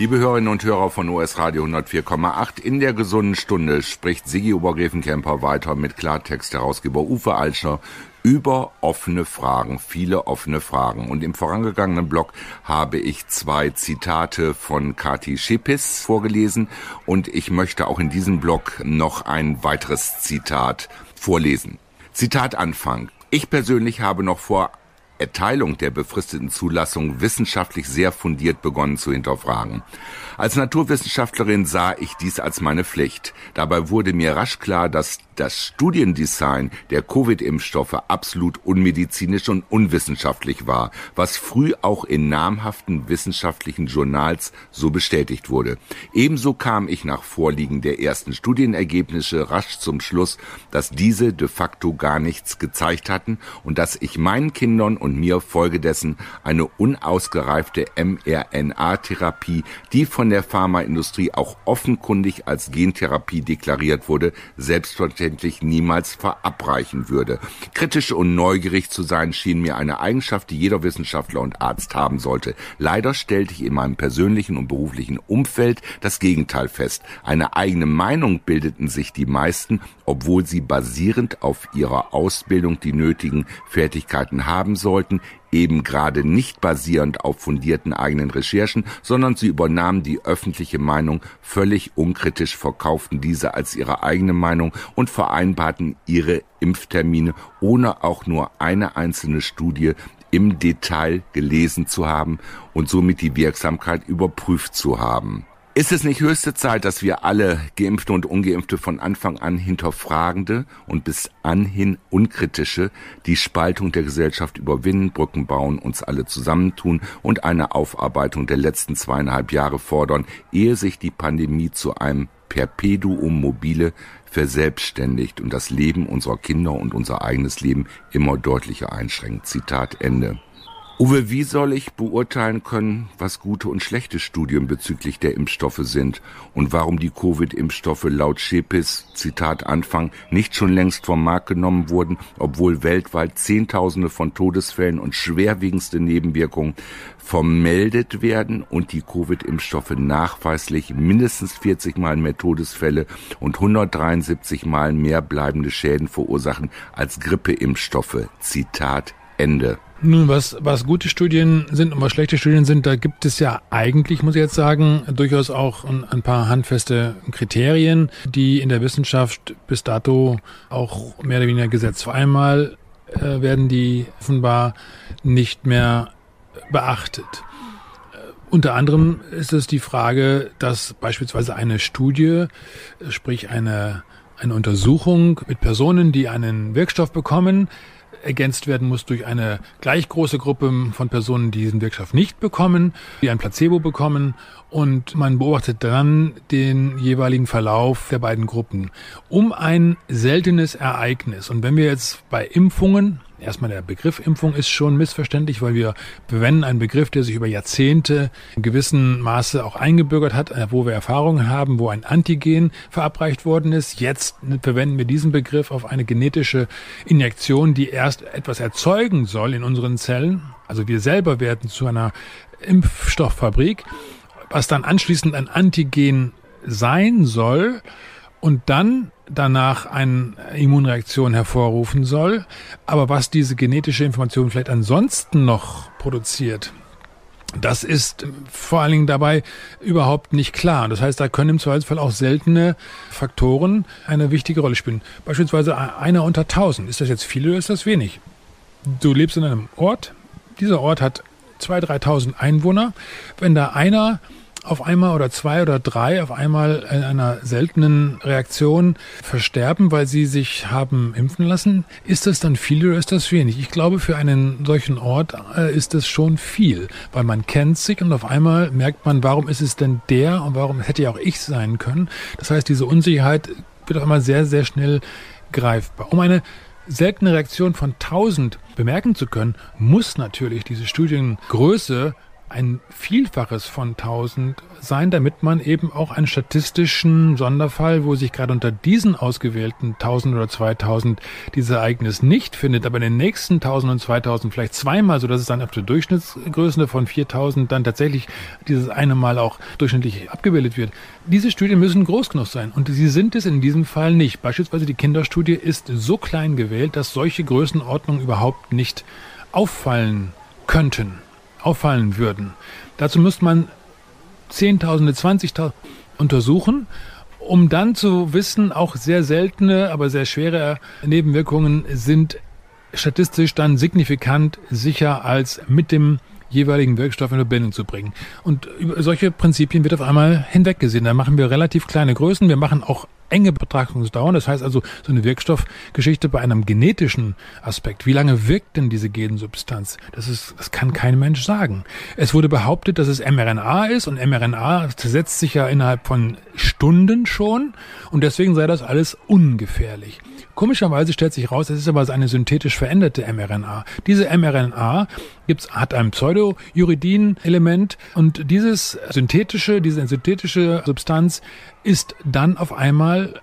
Liebe Hörerinnen und Hörer von US Radio 104,8, in der gesunden Stunde spricht Sigi Obergräfenkemper weiter mit Klartext-Herausgeber Uwe Alscher über offene Fragen, viele offene Fragen. Und im vorangegangenen Blog habe ich zwei Zitate von Kati Schepis vorgelesen und ich möchte auch in diesem Blog noch ein weiteres Zitat vorlesen. Zitat Anfang. Ich persönlich habe noch vor Erteilung der befristeten Zulassung wissenschaftlich sehr fundiert begonnen zu hinterfragen. Als Naturwissenschaftlerin sah ich dies als meine Pflicht. Dabei wurde mir rasch klar, dass das Studiendesign der Covid-Impfstoffe absolut unmedizinisch und unwissenschaftlich war, was früh auch in namhaften wissenschaftlichen Journals so bestätigt wurde. Ebenso kam ich nach Vorliegen der ersten Studienergebnisse rasch zum Schluss, dass diese de facto gar nichts gezeigt hatten und dass ich meinen Kindern und mir folgedessen eine unausgereifte mRNA-Therapie, die von der Pharmaindustrie auch offenkundig als Gentherapie deklariert wurde, selbstverständlich selbstverständlich niemals verabreichen würde. Kritisch und neugierig zu sein schien mir eine Eigenschaft, die jeder Wissenschaftler und Arzt haben sollte. Leider stellte ich in meinem persönlichen und beruflichen Umfeld das Gegenteil fest. Eine eigene Meinung bildeten sich die meisten, obwohl sie basierend auf ihrer Ausbildung die nötigen Fertigkeiten haben sollten, eben gerade nicht basierend auf fundierten eigenen Recherchen, sondern sie übernahmen die öffentliche Meinung völlig unkritisch, verkauften diese als ihre eigene Meinung und vereinbarten ihre Impftermine, ohne auch nur eine einzelne Studie im Detail gelesen zu haben und somit die Wirksamkeit überprüft zu haben. Ist es nicht höchste Zeit, dass wir alle, Geimpfte und Ungeimpfte, von Anfang an hinterfragende und bis anhin unkritische, die Spaltung der Gesellschaft überwinden, Brücken bauen, uns alle zusammentun und eine Aufarbeitung der letzten zweieinhalb Jahre fordern, ehe sich die Pandemie zu einem Perpetuum mobile verselbstständigt und das Leben unserer Kinder und unser eigenes Leben immer deutlicher einschränkt. Zitat Ende. Uwe, wie soll ich beurteilen können, was gute und schlechte Studien bezüglich der Impfstoffe sind und warum die Covid-Impfstoffe laut Schepis, Zitat Anfang, nicht schon längst vom Markt genommen wurden, obwohl weltweit Zehntausende von Todesfällen und schwerwiegendste Nebenwirkungen vermeldet werden und die Covid-Impfstoffe nachweislich mindestens 40 Mal mehr Todesfälle und 173 Mal mehr bleibende Schäden verursachen als Grippeimpfstoffe. Zitat Ende.
Nun, was, was gute Studien sind und was schlechte Studien sind, da gibt es ja eigentlich, muss ich jetzt sagen, durchaus auch ein, ein paar handfeste Kriterien, die in der Wissenschaft bis dato auch mehr oder weniger gesetzt. Vor einmal äh, werden die offenbar nicht mehr beachtet. Äh, unter anderem ist es die Frage, dass beispielsweise eine Studie, sprich eine, eine Untersuchung mit Personen, die einen Wirkstoff bekommen, ergänzt werden muss durch eine gleich große Gruppe von Personen, die diesen Wirkstoff nicht bekommen, die ein Placebo bekommen und man beobachtet dann den jeweiligen Verlauf der beiden Gruppen um ein seltenes Ereignis. Und wenn wir jetzt bei Impfungen Erstmal der Begriff Impfung ist schon missverständlich, weil wir verwenden einen Begriff, der sich über Jahrzehnte in gewissem Maße auch eingebürgert hat, äh, wo wir Erfahrungen haben, wo ein Antigen verabreicht worden ist. Jetzt verwenden wir diesen Begriff auf eine genetische Injektion, die erst etwas erzeugen soll in unseren Zellen. Also wir selber werden zu einer Impfstofffabrik, was dann anschließend ein Antigen sein soll und dann danach eine Immunreaktion hervorrufen soll. Aber was diese genetische Information vielleicht ansonsten noch produziert, das ist vor allen Dingen dabei überhaupt nicht klar. Das heißt, da können im Zweifelsfall auch seltene Faktoren eine wichtige Rolle spielen. Beispielsweise einer unter tausend. Ist das jetzt viel oder ist das wenig? Du lebst in einem Ort. Dieser Ort hat zwei, dreitausend Einwohner. Wenn da einer auf einmal oder zwei oder drei auf einmal in einer seltenen Reaktion versterben, weil sie sich haben impfen lassen, ist das dann viel oder ist das wenig? Ich glaube, für einen solchen Ort äh, ist das schon viel, weil man kennt sich und auf einmal merkt man, warum ist es denn der und warum hätte ja auch ich sein können. Das heißt, diese Unsicherheit wird auf einmal sehr, sehr schnell greifbar. Um eine seltene Reaktion von 1000 bemerken zu können, muss natürlich diese Studiengröße ein Vielfaches von 1000 sein, damit man eben auch einen statistischen Sonderfall, wo sich gerade unter diesen ausgewählten 1000 oder 2000 dieses Ereignis nicht findet, aber in den nächsten 1000 und 2000 vielleicht zweimal, so dass es dann auf der Durchschnittsgröße von 4000 dann tatsächlich dieses eine Mal auch durchschnittlich abgebildet wird. Diese Studien müssen groß genug sein und sie sind es in diesem Fall nicht. Beispielsweise die Kinderstudie ist so klein gewählt, dass solche Größenordnungen überhaupt nicht auffallen könnten, auffallen würden. Dazu müsste man Zehntausende, Zwanzigtausende untersuchen, um dann zu wissen, auch sehr seltene, aber sehr schwere Nebenwirkungen sind statistisch dann signifikant sicher als mit dem jeweiligen Wirkstoff in Verbindung zu bringen. Und über solche Prinzipien wird auf einmal hinweggesehen. Da machen wir relativ kleine Größen. Wir machen auch enge Betrachtungsdauern. Das heißt also, so eine Wirkstoffgeschichte bei einem genetischen Aspekt. Wie lange wirkt denn diese Gensubstanz? Das ist, das kann kein Mensch sagen. Es wurde behauptet, dass es mRNA ist und mRNA zersetzt sich ja innerhalb von Stunden schon und deswegen sei das alles ungefährlich. Komischerweise stellt sich raus, es ist aber eine synthetisch veränderte mRNA. Diese mRNA gibt's, hat ein Pseudouridin-Element und dieses synthetische, diese synthetische Substanz ist dann auf einmal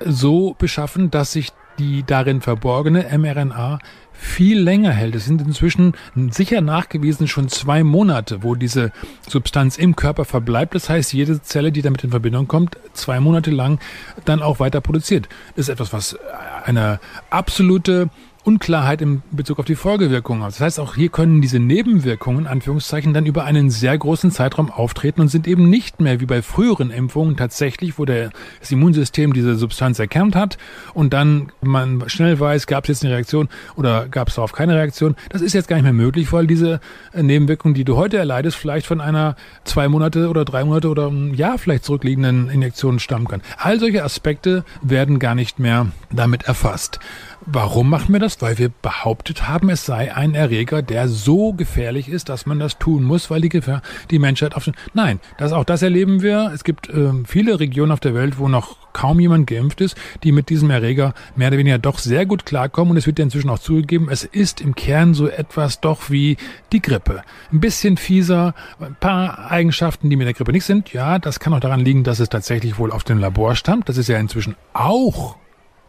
so beschaffen, dass sich die darin verborgene mRNA viel länger hält. Es sind inzwischen sicher nachgewiesen schon zwei Monate, wo diese Substanz im Körper verbleibt. Das heißt, jede Zelle, die damit in Verbindung kommt, zwei Monate lang dann auch weiter produziert. Das ist etwas, was eine absolute Unklarheit in Bezug auf die Folgewirkungen. Das heißt, auch hier können diese Nebenwirkungen, Anführungszeichen, dann über einen sehr großen Zeitraum auftreten und sind eben nicht mehr wie bei früheren Impfungen tatsächlich, wo der, das Immunsystem diese Substanz erkannt hat und dann man schnell weiß, gab es jetzt eine Reaktion oder gab es darauf keine Reaktion. Das ist jetzt gar nicht mehr möglich, weil diese äh, Nebenwirkungen, die du heute erleidest, vielleicht von einer zwei Monate oder drei Monate oder ein Jahr vielleicht zurückliegenden Injektion stammen kann. All solche Aspekte werden gar nicht mehr damit erfasst. Warum machen wir das? Weil wir behauptet haben, es sei ein Erreger, der so gefährlich ist, dass man das tun muss, weil die Gefahr die Menschheit auf. Nein, das auch das erleben wir. Es gibt äh, viele Regionen auf der Welt, wo noch kaum jemand geimpft ist, die mit diesem Erreger mehr oder weniger doch sehr gut klarkommen. Und es wird ja inzwischen auch zugegeben, es ist im Kern so etwas doch wie die Grippe. Ein bisschen fieser, ein paar Eigenschaften, die mit der Grippe nicht sind. Ja, das kann auch daran liegen, dass es tatsächlich wohl auf dem Labor stammt. Das ist ja inzwischen auch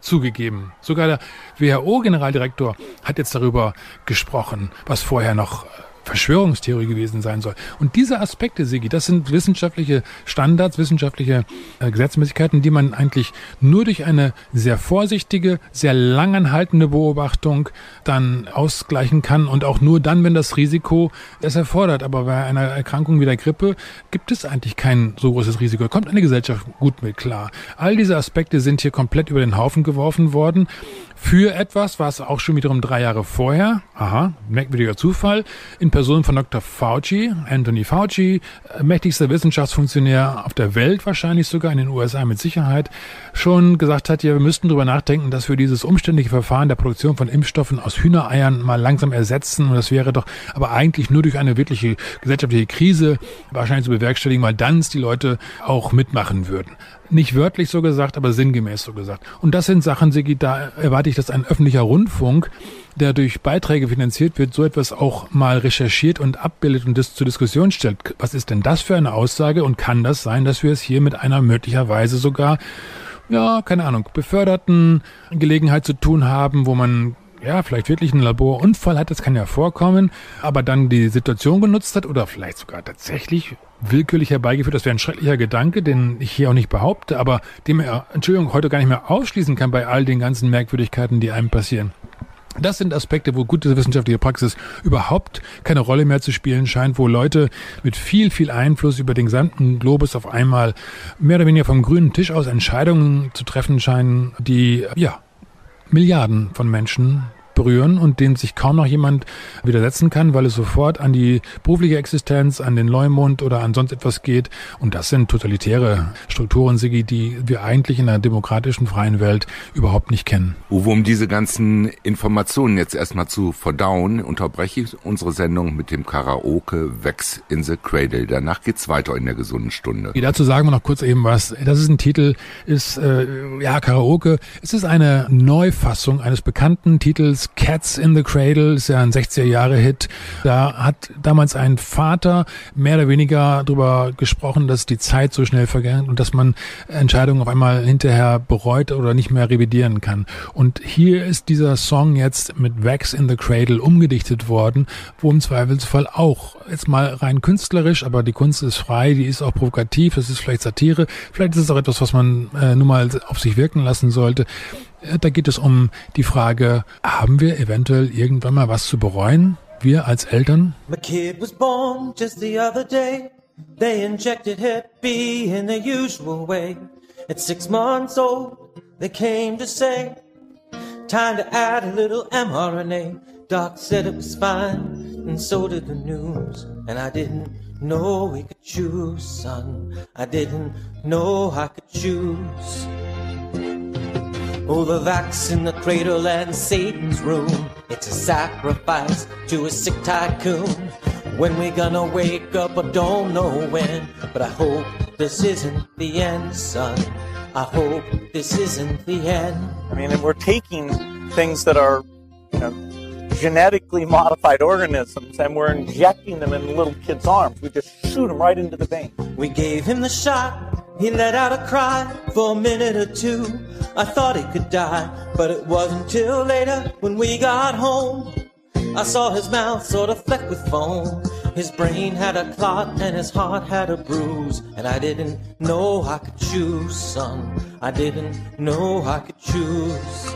zugegeben. Sogar der WHO-Generaldirektor hat jetzt darüber gesprochen, was vorher noch Verschwörungstheorie gewesen sein soll. Und diese Aspekte, Sigi, das sind wissenschaftliche Standards, wissenschaftliche äh, Gesetzmäßigkeiten, die man eigentlich nur durch eine sehr vorsichtige, sehr langanhaltende Beobachtung dann ausgleichen kann und auch nur dann, wenn das Risiko es erfordert. Aber bei einer Erkrankung wie der Grippe gibt es eigentlich kein so großes Risiko. Da kommt eine Gesellschaft gut mit klar. All diese Aspekte sind hier komplett über den Haufen geworfen worden für etwas, was auch schon wiederum drei Jahre vorher, aha, merkwürdiger Zufall, in Person von Dr. Fauci, Anthony Fauci, äh, mächtigster Wissenschaftsfunktionär auf der Welt wahrscheinlich sogar, in den USA mit Sicherheit, schon gesagt hat, ja, wir müssten darüber nachdenken, dass wir dieses umständliche Verfahren der Produktion von Impfstoffen aus Hühnereiern mal langsam ersetzen. Und das wäre doch aber eigentlich nur durch eine wirkliche gesellschaftliche Krise wahrscheinlich zu bewerkstelligen, weil dann die Leute auch mitmachen würden. Nicht wörtlich so gesagt, aber sinngemäß so gesagt. Und das sind Sachen, Sigi, da erwarte ich, dass ein öffentlicher Rundfunk, der durch Beiträge finanziert wird, so etwas auch mal recherchiert und abbildet und das zur Diskussion stellt. Was ist denn das für eine Aussage und kann das sein, dass wir es hier mit einer möglicherweise sogar, ja, keine Ahnung, beförderten Gelegenheit zu tun haben, wo man ja, vielleicht wirklich einen Laborunfall hat, das kann ja vorkommen, aber dann die Situation genutzt hat oder vielleicht sogar tatsächlich willkürlich herbeigeführt. Das wäre ein schrecklicher Gedanke, den ich hier auch nicht behaupte, aber den man, Entschuldigung, heute gar nicht mehr ausschließen kann bei all den ganzen Merkwürdigkeiten, die einem passieren. Das sind Aspekte, wo gute wissenschaftliche Praxis überhaupt keine Rolle mehr zu spielen scheint, wo Leute mit viel, viel Einfluss über den gesamten Globus auf einmal mehr oder weniger vom grünen Tisch aus Entscheidungen zu treffen scheinen, die, ja, Milliarden von Menschen berühren und dem sich kaum noch jemand widersetzen kann, weil es sofort an die berufliche Existenz, an den Leumund oder an sonst etwas geht. Und das sind totalitäre Strukturen, Sigi, die wir eigentlich in einer demokratischen, freien Welt überhaupt nicht kennen.
Uwe, um diese ganzen Informationen jetzt erstmal zu verdauen, unterbreche ich unsere Sendung mit dem Karaoke Vex in the Cradle. Danach geht's weiter in der gesunden Stunde.
Dazu sagen wir noch kurz eben was. Das ist ein Titel, ist äh, ja Karaoke. Es ist eine Neufassung eines bekannten Titels
Cats in the Cradle, ist ja ein 60er Jahre Hit. Da hat damals ein Vater mehr oder weniger darüber gesprochen, dass die Zeit so schnell vergangen und dass man Entscheidungen auf einmal hinterher bereut oder nicht mehr revidieren kann. Und hier ist dieser Song jetzt mit Wax in the Cradle umgedichtet worden, wo im Zweifelsfall auch jetzt mal rein künstlerisch, aber die Kunst ist frei, die ist auch provokativ, das ist vielleicht Satire, vielleicht ist es auch etwas, was man äh, nun mal auf sich wirken lassen sollte. Äh, da geht es um die Frage, haben wir eventuell irgendwann mal was zu bereuen? Wir als Eltern? My kid was born just the other day. They injected Hep B in the usual way. At six months old, they came to say, time to add a little mRNA. Doc said it was fine, and so did the news. And I didn't know we could choose, son. I didn't know I could choose. Oh, the vax in the cradle and Satan's room. It's a sacrifice to a sick tycoon. When we gonna wake up, I don't know when. But I hope this isn't the end, son. I hope this isn't the end.
I mean, and we're taking things that are, you know, genetically modified organisms and we're injecting them in little kids' arms. We just shoot them right into the vein.
We gave him the shot he let out a cry for a minute or two. I thought he could die, but it wasn't till later when we got home. I saw his mouth sort of flecked with foam. His brain had a clot and his heart had a bruise. And I didn't know I could choose, son. I didn't know I could choose.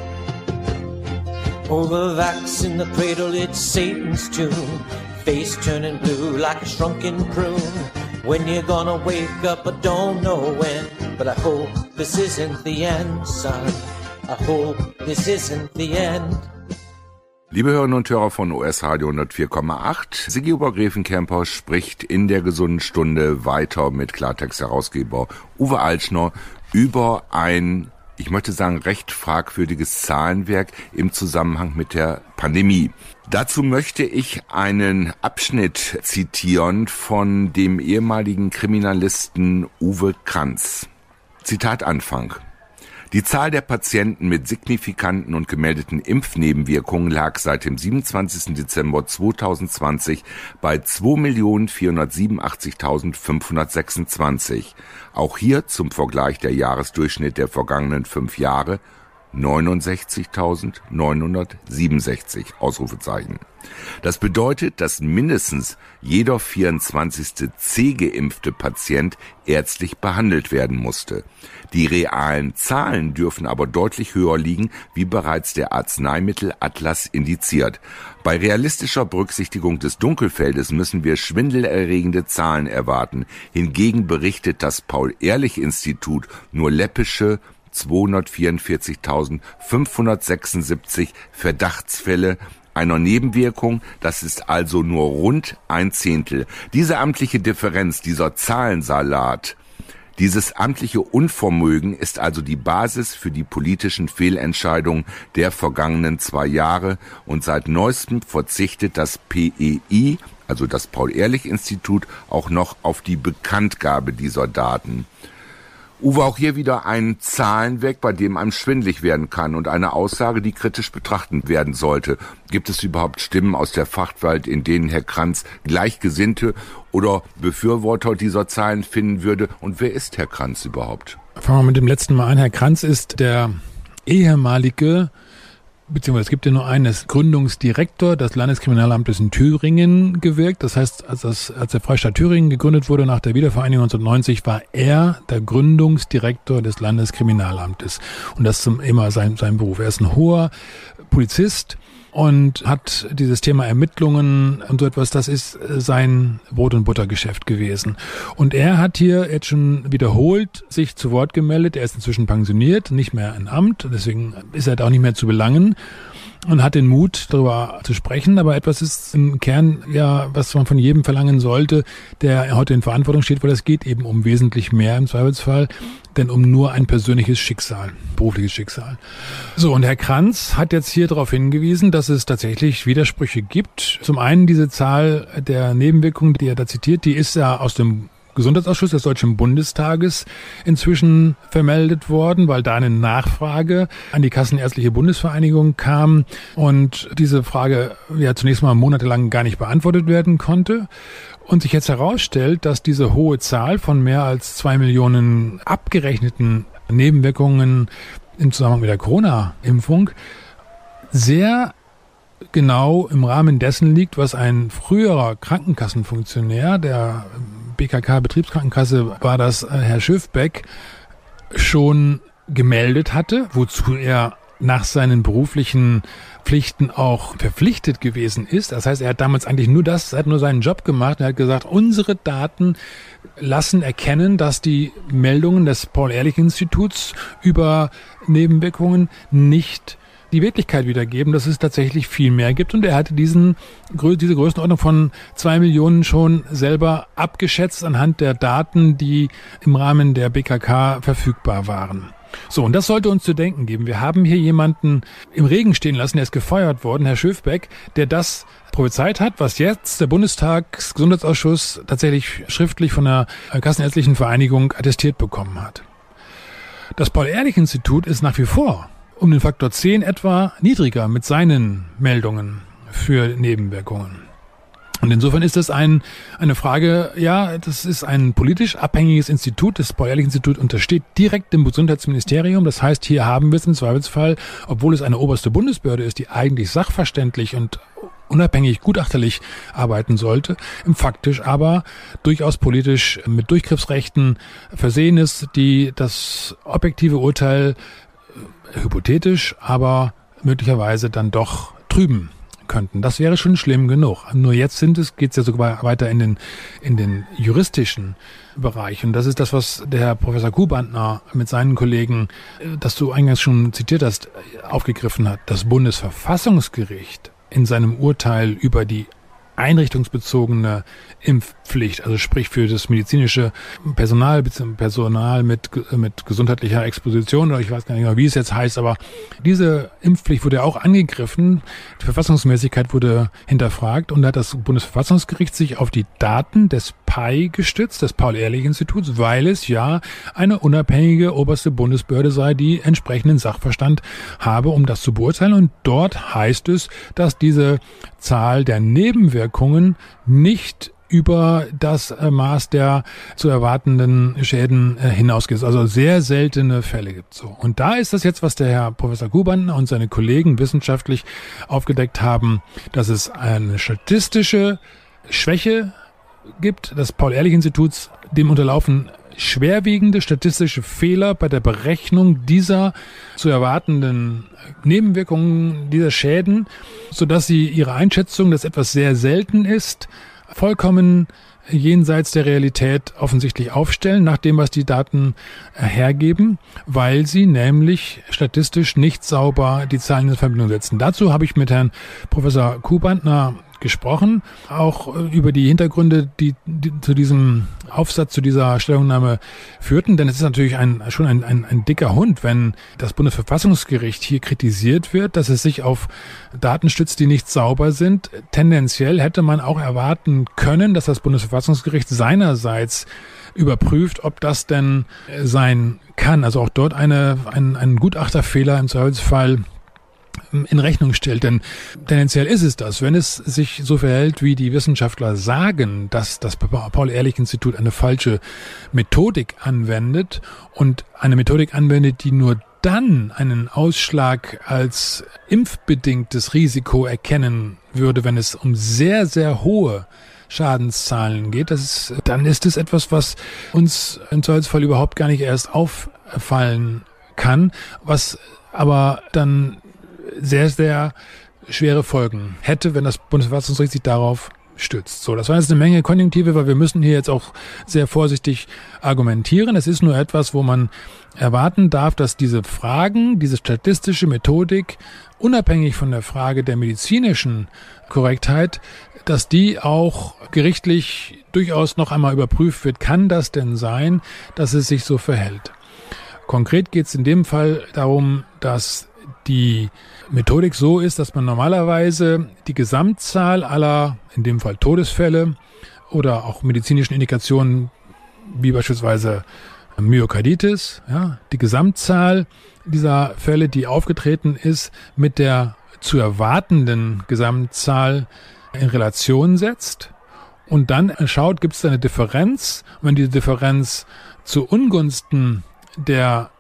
The vax in the cradle, it's Satan's tune. Face turning blue like a shrunken prune. When you're gonna wake up, I don't know when. But I hope this isn't the end, son. I hope this isn't the end. Liebe Hörerinnen und Hörer von US Radio 104,8, Sigi Obergräfenkämper spricht in der gesunden Stunde weiter mit Klartext-Herausgeber Uwe Altschner über ein ich möchte sagen, recht fragwürdiges Zahlenwerk im Zusammenhang mit der Pandemie. Dazu möchte ich einen Abschnitt zitieren von dem ehemaligen Kriminalisten Uwe Kranz. Zitat Anfang. Die Zahl der Patienten mit signifikanten und gemeldeten Impfnebenwirkungen lag seit dem 27. Dezember 2020 bei 2.487.526. Auch hier zum Vergleich der Jahresdurchschnitt der vergangenen fünf Jahre 69.967 Ausrufezeichen. Das bedeutet, dass mindestens jeder 24. C-geimpfte Patient ärztlich behandelt werden musste. Die realen Zahlen dürfen aber deutlich höher liegen, wie bereits der Arzneimittelatlas indiziert. Bei realistischer Berücksichtigung des Dunkelfeldes müssen wir schwindelerregende Zahlen erwarten. Hingegen berichtet das Paul-Ehrlich-Institut nur läppische 244.576 Verdachtsfälle einer Nebenwirkung, das ist also nur rund ein Zehntel. Diese amtliche Differenz, dieser Zahlensalat, dieses amtliche Unvermögen ist also die Basis für die politischen Fehlentscheidungen der vergangenen zwei Jahre und seit neuestem verzichtet das PEI, also das Paul-Ehrlich-Institut, auch noch auf die Bekanntgabe dieser Daten. Uwe, auch hier wieder ein Zahlenweg, bei dem einem schwindlig werden kann und eine Aussage, die kritisch betrachten werden sollte. Gibt es überhaupt Stimmen aus der Fachwelt, in denen Herr Kranz Gleichgesinnte oder Befürworter dieser Zahlen finden würde? Und wer ist Herr Kranz überhaupt? Fangen wir mit dem letzten Mal an. Herr Kranz ist der ehemalige beziehungsweise es gibt ja nur eines, Gründungsdirektor des Landeskriminalamtes in Thüringen gewirkt. Das heißt, als, das, als der Freistaat Thüringen gegründet wurde nach der Wiedervereinigung 1990, war er der Gründungsdirektor des Landeskriminalamtes. Und das ist immer sein, sein Beruf. Er ist ein hoher Polizist, und hat dieses Thema Ermittlungen und so etwas, das ist äh, sein Brot- und Buttergeschäft gewesen. Und er hat hier jetzt schon wiederholt sich zu Wort gemeldet. Er ist inzwischen pensioniert, nicht mehr ein Amt, deswegen ist er da auch nicht mehr zu belangen und hat den Mut, darüber zu sprechen. Aber etwas ist im Kern ja, was man von jedem verlangen sollte, der heute in Verantwortung steht, weil es geht eben um wesentlich mehr im Zweifelsfall, denn um nur ein persönliches Schicksal, berufliches Schicksal. So, und Herr Kranz hat jetzt hier darauf hingewiesen, dass es tatsächlich Widersprüche gibt. Zum einen diese Zahl der Nebenwirkungen, die er da zitiert, die ist ja aus dem
Gesundheitsausschuss des Deutschen Bundestages inzwischen vermeldet worden, weil da eine Nachfrage an die Kassenärztliche Bundesvereinigung kam und diese Frage ja zunächst mal monatelang gar nicht beantwortet werden konnte. Und sich jetzt herausstellt, dass diese hohe Zahl von mehr als zwei Millionen abgerechneten Nebenwirkungen im Zusammenhang mit der Corona-Impfung sehr genau im Rahmen dessen liegt, was ein früherer Krankenkassenfunktionär der BKK Betriebskrankenkasse war das äh, Herr Schiffbeck schon gemeldet hatte, wozu er nach seinen beruflichen Pflichten auch verpflichtet gewesen ist. Das heißt, er hat damals eigentlich nur das, er hat nur seinen Job gemacht. Er hat gesagt, unsere Daten lassen erkennen, dass die Meldungen des Paul-Ehrlich-Instituts über Nebenwirkungen nicht die Wirklichkeit wiedergeben, dass es tatsächlich viel mehr gibt. Und er hatte diesen, diese Größenordnung von zwei Millionen schon selber abgeschätzt anhand der Daten, die im Rahmen der BKK verfügbar waren. So, und das sollte uns zu denken geben. Wir haben hier jemanden im Regen stehen lassen, der ist gefeuert worden, Herr Schöfbeck, der das prophezeit hat, was jetzt der Bundestagsgesundheitsausschuss tatsächlich schriftlich von der Kassenärztlichen Vereinigung attestiert bekommen hat. Das Paul-Ehrlich-Institut ist nach wie vor um den Faktor 10 etwa niedriger mit seinen Meldungen für Nebenwirkungen. Und insofern ist das ein, eine Frage, ja, das ist ein politisch abhängiges Institut. Das Paul-Ehrlich-Institut untersteht direkt dem Gesundheitsministerium. Das heißt, hier haben wir es im Zweifelsfall, obwohl es eine oberste Bundesbehörde ist, die eigentlich sachverständlich und unabhängig gutachterlich arbeiten sollte, im faktisch aber durchaus politisch mit Durchgriffsrechten versehen ist, die das objektive Urteil hypothetisch, aber möglicherweise dann doch trüben könnten. Das wäre schon schlimm genug. Nur jetzt sind es, geht es ja sogar weiter in den, in den juristischen Bereich. Und das ist das, was der Herr Professor Kubantner mit seinen Kollegen, das du eingangs schon zitiert hast, aufgegriffen hat. Das Bundesverfassungsgericht in seinem Urteil über die einrichtungsbezogene Impfpflicht, also sprich für das medizinische Personal, Personal mit, mit gesundheitlicher Exposition oder ich weiß gar nicht genau, wie es jetzt heißt, aber diese Impfpflicht wurde ja auch angegriffen, die Verfassungsmäßigkeit wurde hinterfragt und da hat das Bundesverfassungsgericht sich auf die Daten des PAI gestützt, des Paul-Ehrlich-Instituts, weil es ja eine unabhängige oberste Bundesbehörde sei, die entsprechenden Sachverstand habe, um das zu beurteilen. Und dort heißt es, dass diese Zahl der Nebenwirkungen nicht über das äh, Maß der zu erwartenden Schäden äh, hinausgeht. Also sehr seltene Fälle gibt so. Und da ist das jetzt, was der Herr Professor Kuban und seine Kollegen wissenschaftlich aufgedeckt haben, dass es eine statistische Schwäche gibt, des Paul-Ehrlich-Instituts, dem unterlaufen schwerwiegende statistische Fehler bei der Berechnung dieser zu erwartenden Nebenwirkungen dieser Schäden, so dass sie ihre Einschätzung, dass etwas sehr selten ist, vollkommen jenseits der Realität offensichtlich aufstellen, nach dem, was die Daten hergeben, weil sie nämlich statistisch nicht sauber die Zahlen in Verbindung setzen. Dazu habe ich mit Herrn Professor Kubantner gesprochen, auch äh, über die Hintergründe, die, die zu diesem Aufsatz, zu dieser Stellungnahme führten. Denn es ist natürlich ein, schon ein, ein, ein dicker Hund, wenn das Bundesverfassungsgericht hier kritisiert wird, dass es sich auf Daten stützt, die nicht sauber sind. Tendenziell hätte man auch erwarten können, dass das Bundesverfassungsgericht seinerseits überprüft, ob das denn sein kann. Also auch dort eine, ein, ein Gutachterfehler im Zweifelsfall in Rechnung stellt. Denn tendenziell ist es das. Wenn es sich so verhält, wie die Wissenschaftler sagen, dass das Paul-Ehrlich-Institut eine falsche Methodik anwendet und eine Methodik anwendet, die nur dann einen Ausschlag als impfbedingtes Risiko erkennen würde, wenn es um sehr, sehr hohe Schadenszahlen geht, das ist, dann ist es etwas, was uns im Zweifelsfall überhaupt gar nicht erst auffallen kann, was aber dann sehr, sehr schwere Folgen hätte, wenn das Bundesverfassungsgericht sich darauf stützt. So, das war jetzt eine Menge Konjunktive, weil wir müssen hier jetzt auch sehr vorsichtig argumentieren. Es ist nur etwas, wo man erwarten darf, dass diese Fragen, diese statistische Methodik, unabhängig von der Frage der medizinischen Korrektheit, dass die auch gerichtlich durchaus noch einmal überprüft wird. Kann das denn sein, dass es sich so verhält? Konkret geht es in dem Fall darum, dass die Methodik so ist, dass man normalerweise die Gesamtzahl aller, in dem Fall Todesfälle oder auch medizinischen Indikationen wie beispielsweise Myokarditis, ja, die Gesamtzahl dieser Fälle, die aufgetreten ist, mit der zu erwartenden Gesamtzahl in Relation setzt und dann schaut, gibt es eine Differenz. Und wenn diese Differenz zu Ungunsten der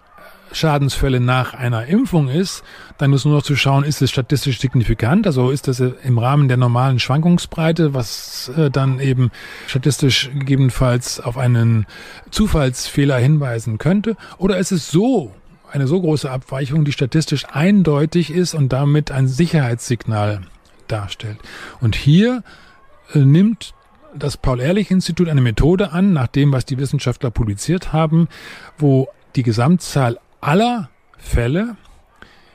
Schadensfälle nach einer Impfung ist, dann ist nur noch zu schauen, ist es statistisch signifikant, also ist das im Rahmen der normalen Schwankungsbreite, was äh, dann eben statistisch gegebenenfalls auf einen Zufallsfehler hinweisen könnte, oder ist es so eine so große Abweichung, die statistisch eindeutig ist und damit ein Sicherheitssignal darstellt. Und hier äh, nimmt das Paul-Ehrlich-Institut eine Methode an, nach dem, was die Wissenschaftler publiziert haben, wo die Gesamtzahl aller Fälle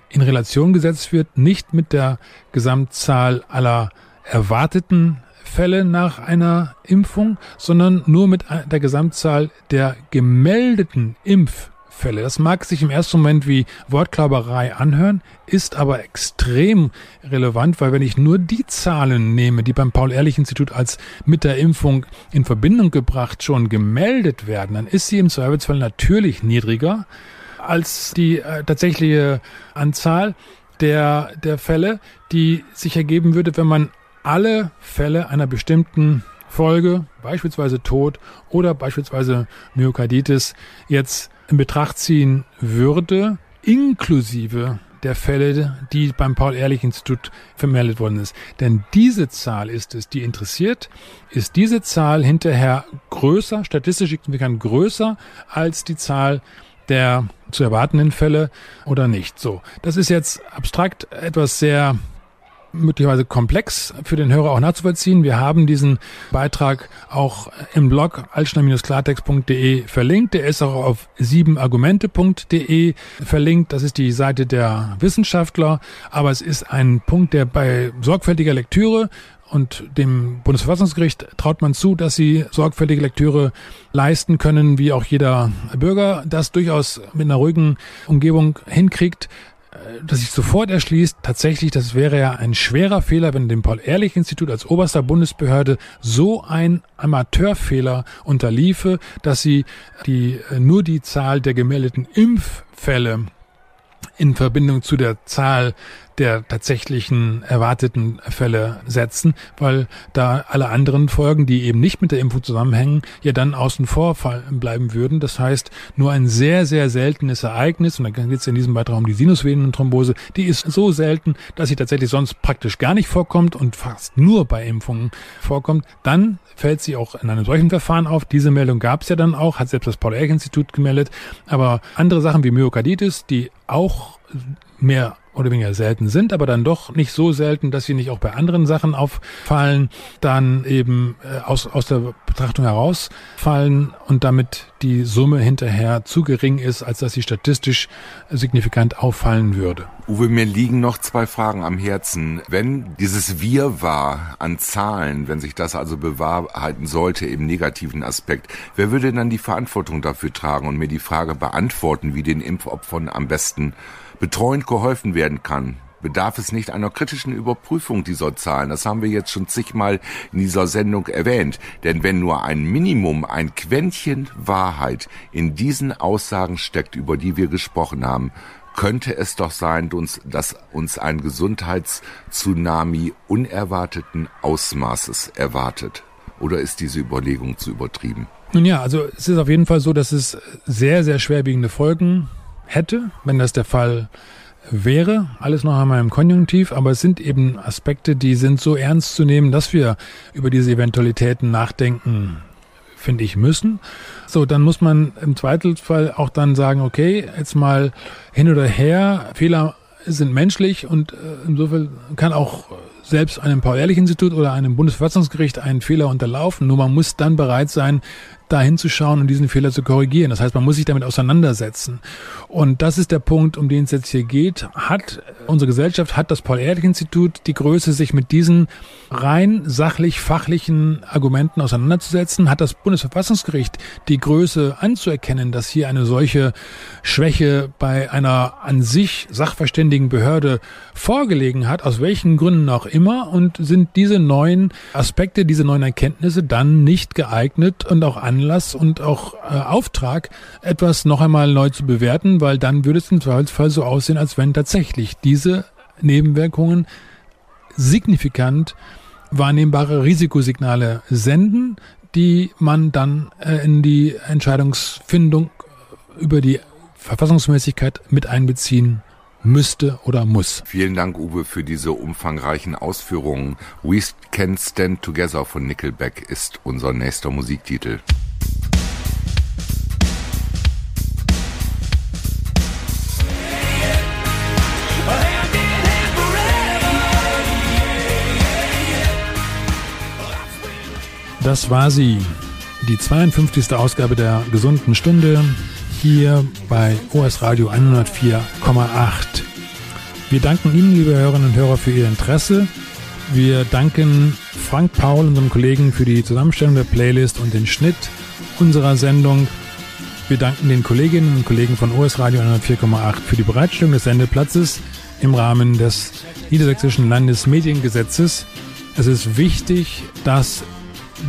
in Relation gesetzt wird, nicht mit der Gesamtzahl aller erwarteten Fälle nach einer Impfung, sondern nur mit der Gesamtzahl der gemeldeten Impf Fälle. Das mag sich im ersten Moment wie Wortklauberei anhören, ist aber extrem relevant, weil wenn ich nur die Zahlen nehme, die beim Paul-Ehrlich-Institut als mit der Impfung in Verbindung gebracht schon gemeldet werden, dann ist sie im Zweifelsfall natürlich niedriger als die äh, tatsächliche Anzahl der, der Fälle, die sich ergeben würde, wenn man alle Fälle einer bestimmten Folge, beispielsweise Tod oder beispielsweise Myokarditis, jetzt in Betracht ziehen würde, inklusive der Fälle, die beim Paul-Ehrlich-Institut vermeldet worden ist. Denn diese Zahl ist es, die interessiert. Ist diese Zahl hinterher größer, statistisch signifikant größer als die Zahl der zu erwartenden Fälle oder nicht? So. Das ist jetzt abstrakt etwas sehr möglicherweise komplex für den Hörer auch nachzuvollziehen. Wir haben diesen Beitrag auch im Blog altstein-klartext.de verlinkt. Der ist auch auf siebenargumente.de verlinkt. Das ist die Seite der Wissenschaftler. Aber es ist ein Punkt, der bei sorgfältiger Lektüre und dem Bundesverfassungsgericht traut man zu, dass sie sorgfältige Lektüre leisten können, wie auch jeder Bürger das durchaus mit einer ruhigen Umgebung hinkriegt. Dass sich sofort erschließt, tatsächlich, das wäre ja ein schwerer Fehler, wenn dem Paul-Ehrlich-Institut als oberster Bundesbehörde so ein Amateurfehler unterliefe, dass sie die, nur die Zahl der gemeldeten Impffälle in Verbindung zu der Zahl der tatsächlichen erwarteten Fälle setzen, weil da alle anderen Folgen, die eben nicht mit der Impfung zusammenhängen, ja dann außen vor bleiben würden. Das heißt, nur ein sehr, sehr seltenes Ereignis, und da geht es in diesem Beitrag um die Sinusvenenthrombose, die ist so selten, dass sie tatsächlich sonst praktisch gar nicht vorkommt und fast nur bei Impfungen vorkommt. Dann fällt sie auch in einem solchen Verfahren auf. Diese Meldung gab es ja dann auch, hat selbst das Paul-Ehrlich-Institut gemeldet. Aber andere Sachen wie Myokarditis, die auch mehr oder weniger selten sind, aber dann doch nicht so selten, dass sie nicht auch bei anderen Sachen auffallen, dann eben äh, aus, aus der Betrachtung herausfallen und damit die Summe hinterher zu gering ist, als dass sie statistisch signifikant auffallen würde.
Uwe, mir liegen noch zwei Fragen am Herzen. Wenn dieses Wir war an Zahlen, wenn sich das also bewahrheiten sollte im negativen Aspekt, wer würde dann die Verantwortung dafür tragen und mir die Frage beantworten, wie den Impfopfern am besten betreuend geholfen werden kann, bedarf es nicht einer kritischen Überprüfung dieser Zahlen. Das haben wir jetzt schon zigmal in dieser Sendung erwähnt. Denn wenn nur ein Minimum, ein Quäntchen Wahrheit in diesen Aussagen steckt, über die wir gesprochen haben, könnte es doch sein, dass uns ein Gesundheitstsunami unerwarteten Ausmaßes erwartet. Oder ist diese Überlegung zu übertrieben?
Nun ja, also es ist auf jeden Fall so, dass es sehr, sehr schwerwiegende Folgen hätte, wenn das der Fall wäre. Alles noch einmal im Konjunktiv, aber es sind eben Aspekte, die sind so ernst zu nehmen, dass wir über diese Eventualitäten nachdenken, finde ich, müssen. So, dann muss man im Zweifelsfall auch dann sagen, okay, jetzt mal hin oder her, Fehler sind menschlich und äh, insofern kann auch selbst einem Paul-Ehrlich-Institut oder einem Bundesverfassungsgericht einen Fehler unterlaufen. Nur man muss dann bereit sein, da hinzuschauen und diesen Fehler zu korrigieren. Das heißt, man muss sich damit auseinandersetzen. Und das ist der Punkt, um den es jetzt hier geht. Hat unsere Gesellschaft, hat das Paul-Ehrlich-Institut die Größe, sich mit diesen rein sachlich fachlichen Argumenten auseinanderzusetzen? Hat das Bundesverfassungsgericht die Größe anzuerkennen, dass hier eine solche Schwäche bei einer an sich sachverständigen Behörde vorgelegen hat, aus welchen Gründen auch immer? Und sind diese neuen Aspekte, diese neuen Erkenntnisse dann nicht geeignet und auch an Anlass und auch äh, Auftrag, etwas noch einmal neu zu bewerten, weil dann würde es im Zweifelsfall so aussehen, als wenn tatsächlich diese Nebenwirkungen signifikant wahrnehmbare Risikosignale senden, die man dann äh, in die Entscheidungsfindung über die Verfassungsmäßigkeit mit einbeziehen müsste oder muss.
Vielen Dank, Uwe, für diese umfangreichen Ausführungen. We Can Stand Together von Nickelback ist unser nächster Musiktitel.
Das war sie, die 52. Ausgabe der gesunden Stunde hier bei OS Radio 104,8. Wir danken Ihnen, liebe Hörerinnen und Hörer, für Ihr Interesse. Wir danken Frank Paul, unserem Kollegen, für die Zusammenstellung der Playlist und den Schnitt unserer Sendung. Wir danken den Kolleginnen und Kollegen von OS Radio 104,8 für die Bereitstellung des Sendeplatzes im Rahmen des Niedersächsischen Landesmediengesetzes. Es ist wichtig, dass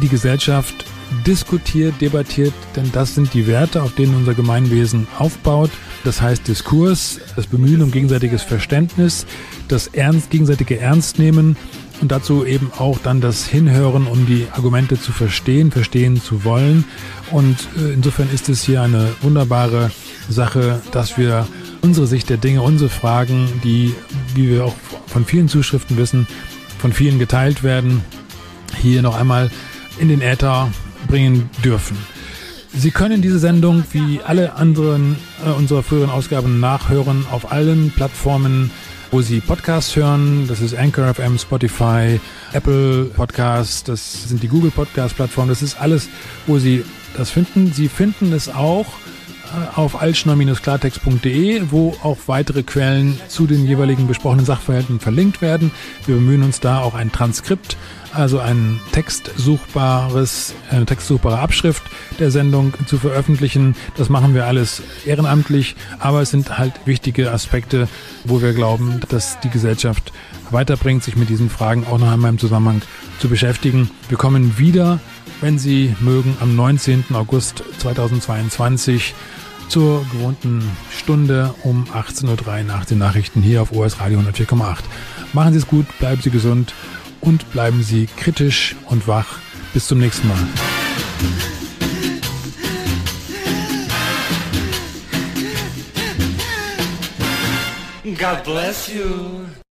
die Gesellschaft diskutiert, debattiert, denn das sind die Werte, auf denen unser Gemeinwesen aufbaut. Das heißt Diskurs, das Bemühen um gegenseitiges Verständnis, das ernst, gegenseitige Ernstnehmen und dazu eben auch dann das Hinhören, um die Argumente zu verstehen, verstehen zu wollen. Und äh, insofern ist es hier eine wunderbare Sache, dass wir unsere Sicht der Dinge, unsere Fragen, die, wie wir auch von vielen Zuschriften wissen, von vielen geteilt werden, hier noch einmal in den Äther bringen dürfen. Sie können diese Sendung wie alle anderen äh, unserer früheren Ausgaben nachhören auf allen Plattformen, wo Sie Podcasts hören. Das ist Anchor FM, Spotify, Apple Podcasts, das sind die Google Podcast Plattformen. Das ist alles, wo Sie das finden. Sie finden es auch äh, auf altschner-klartext.de, wo auch weitere Quellen zu den jeweiligen besprochenen Sachverhalten verlinkt werden. Wir bemühen uns da auch ein Transkript also ein textsuchbares, eine textsuchbare Abschrift der Sendung zu veröffentlichen. Das machen wir alles ehrenamtlich, aber es sind halt wichtige Aspekte, wo wir glauben, dass die Gesellschaft weiterbringt, sich mit diesen Fragen auch noch einmal im Zusammenhang zu beschäftigen. Wir kommen wieder, wenn Sie mögen, am 19. August 2022 zur gewohnten Stunde um 18.03 Uhr nach den Nachrichten hier auf OS Radio 104,8. Machen Sie es gut, bleiben Sie gesund und bleiben Sie kritisch und wach. Bis zum nächsten Mal. God bless you.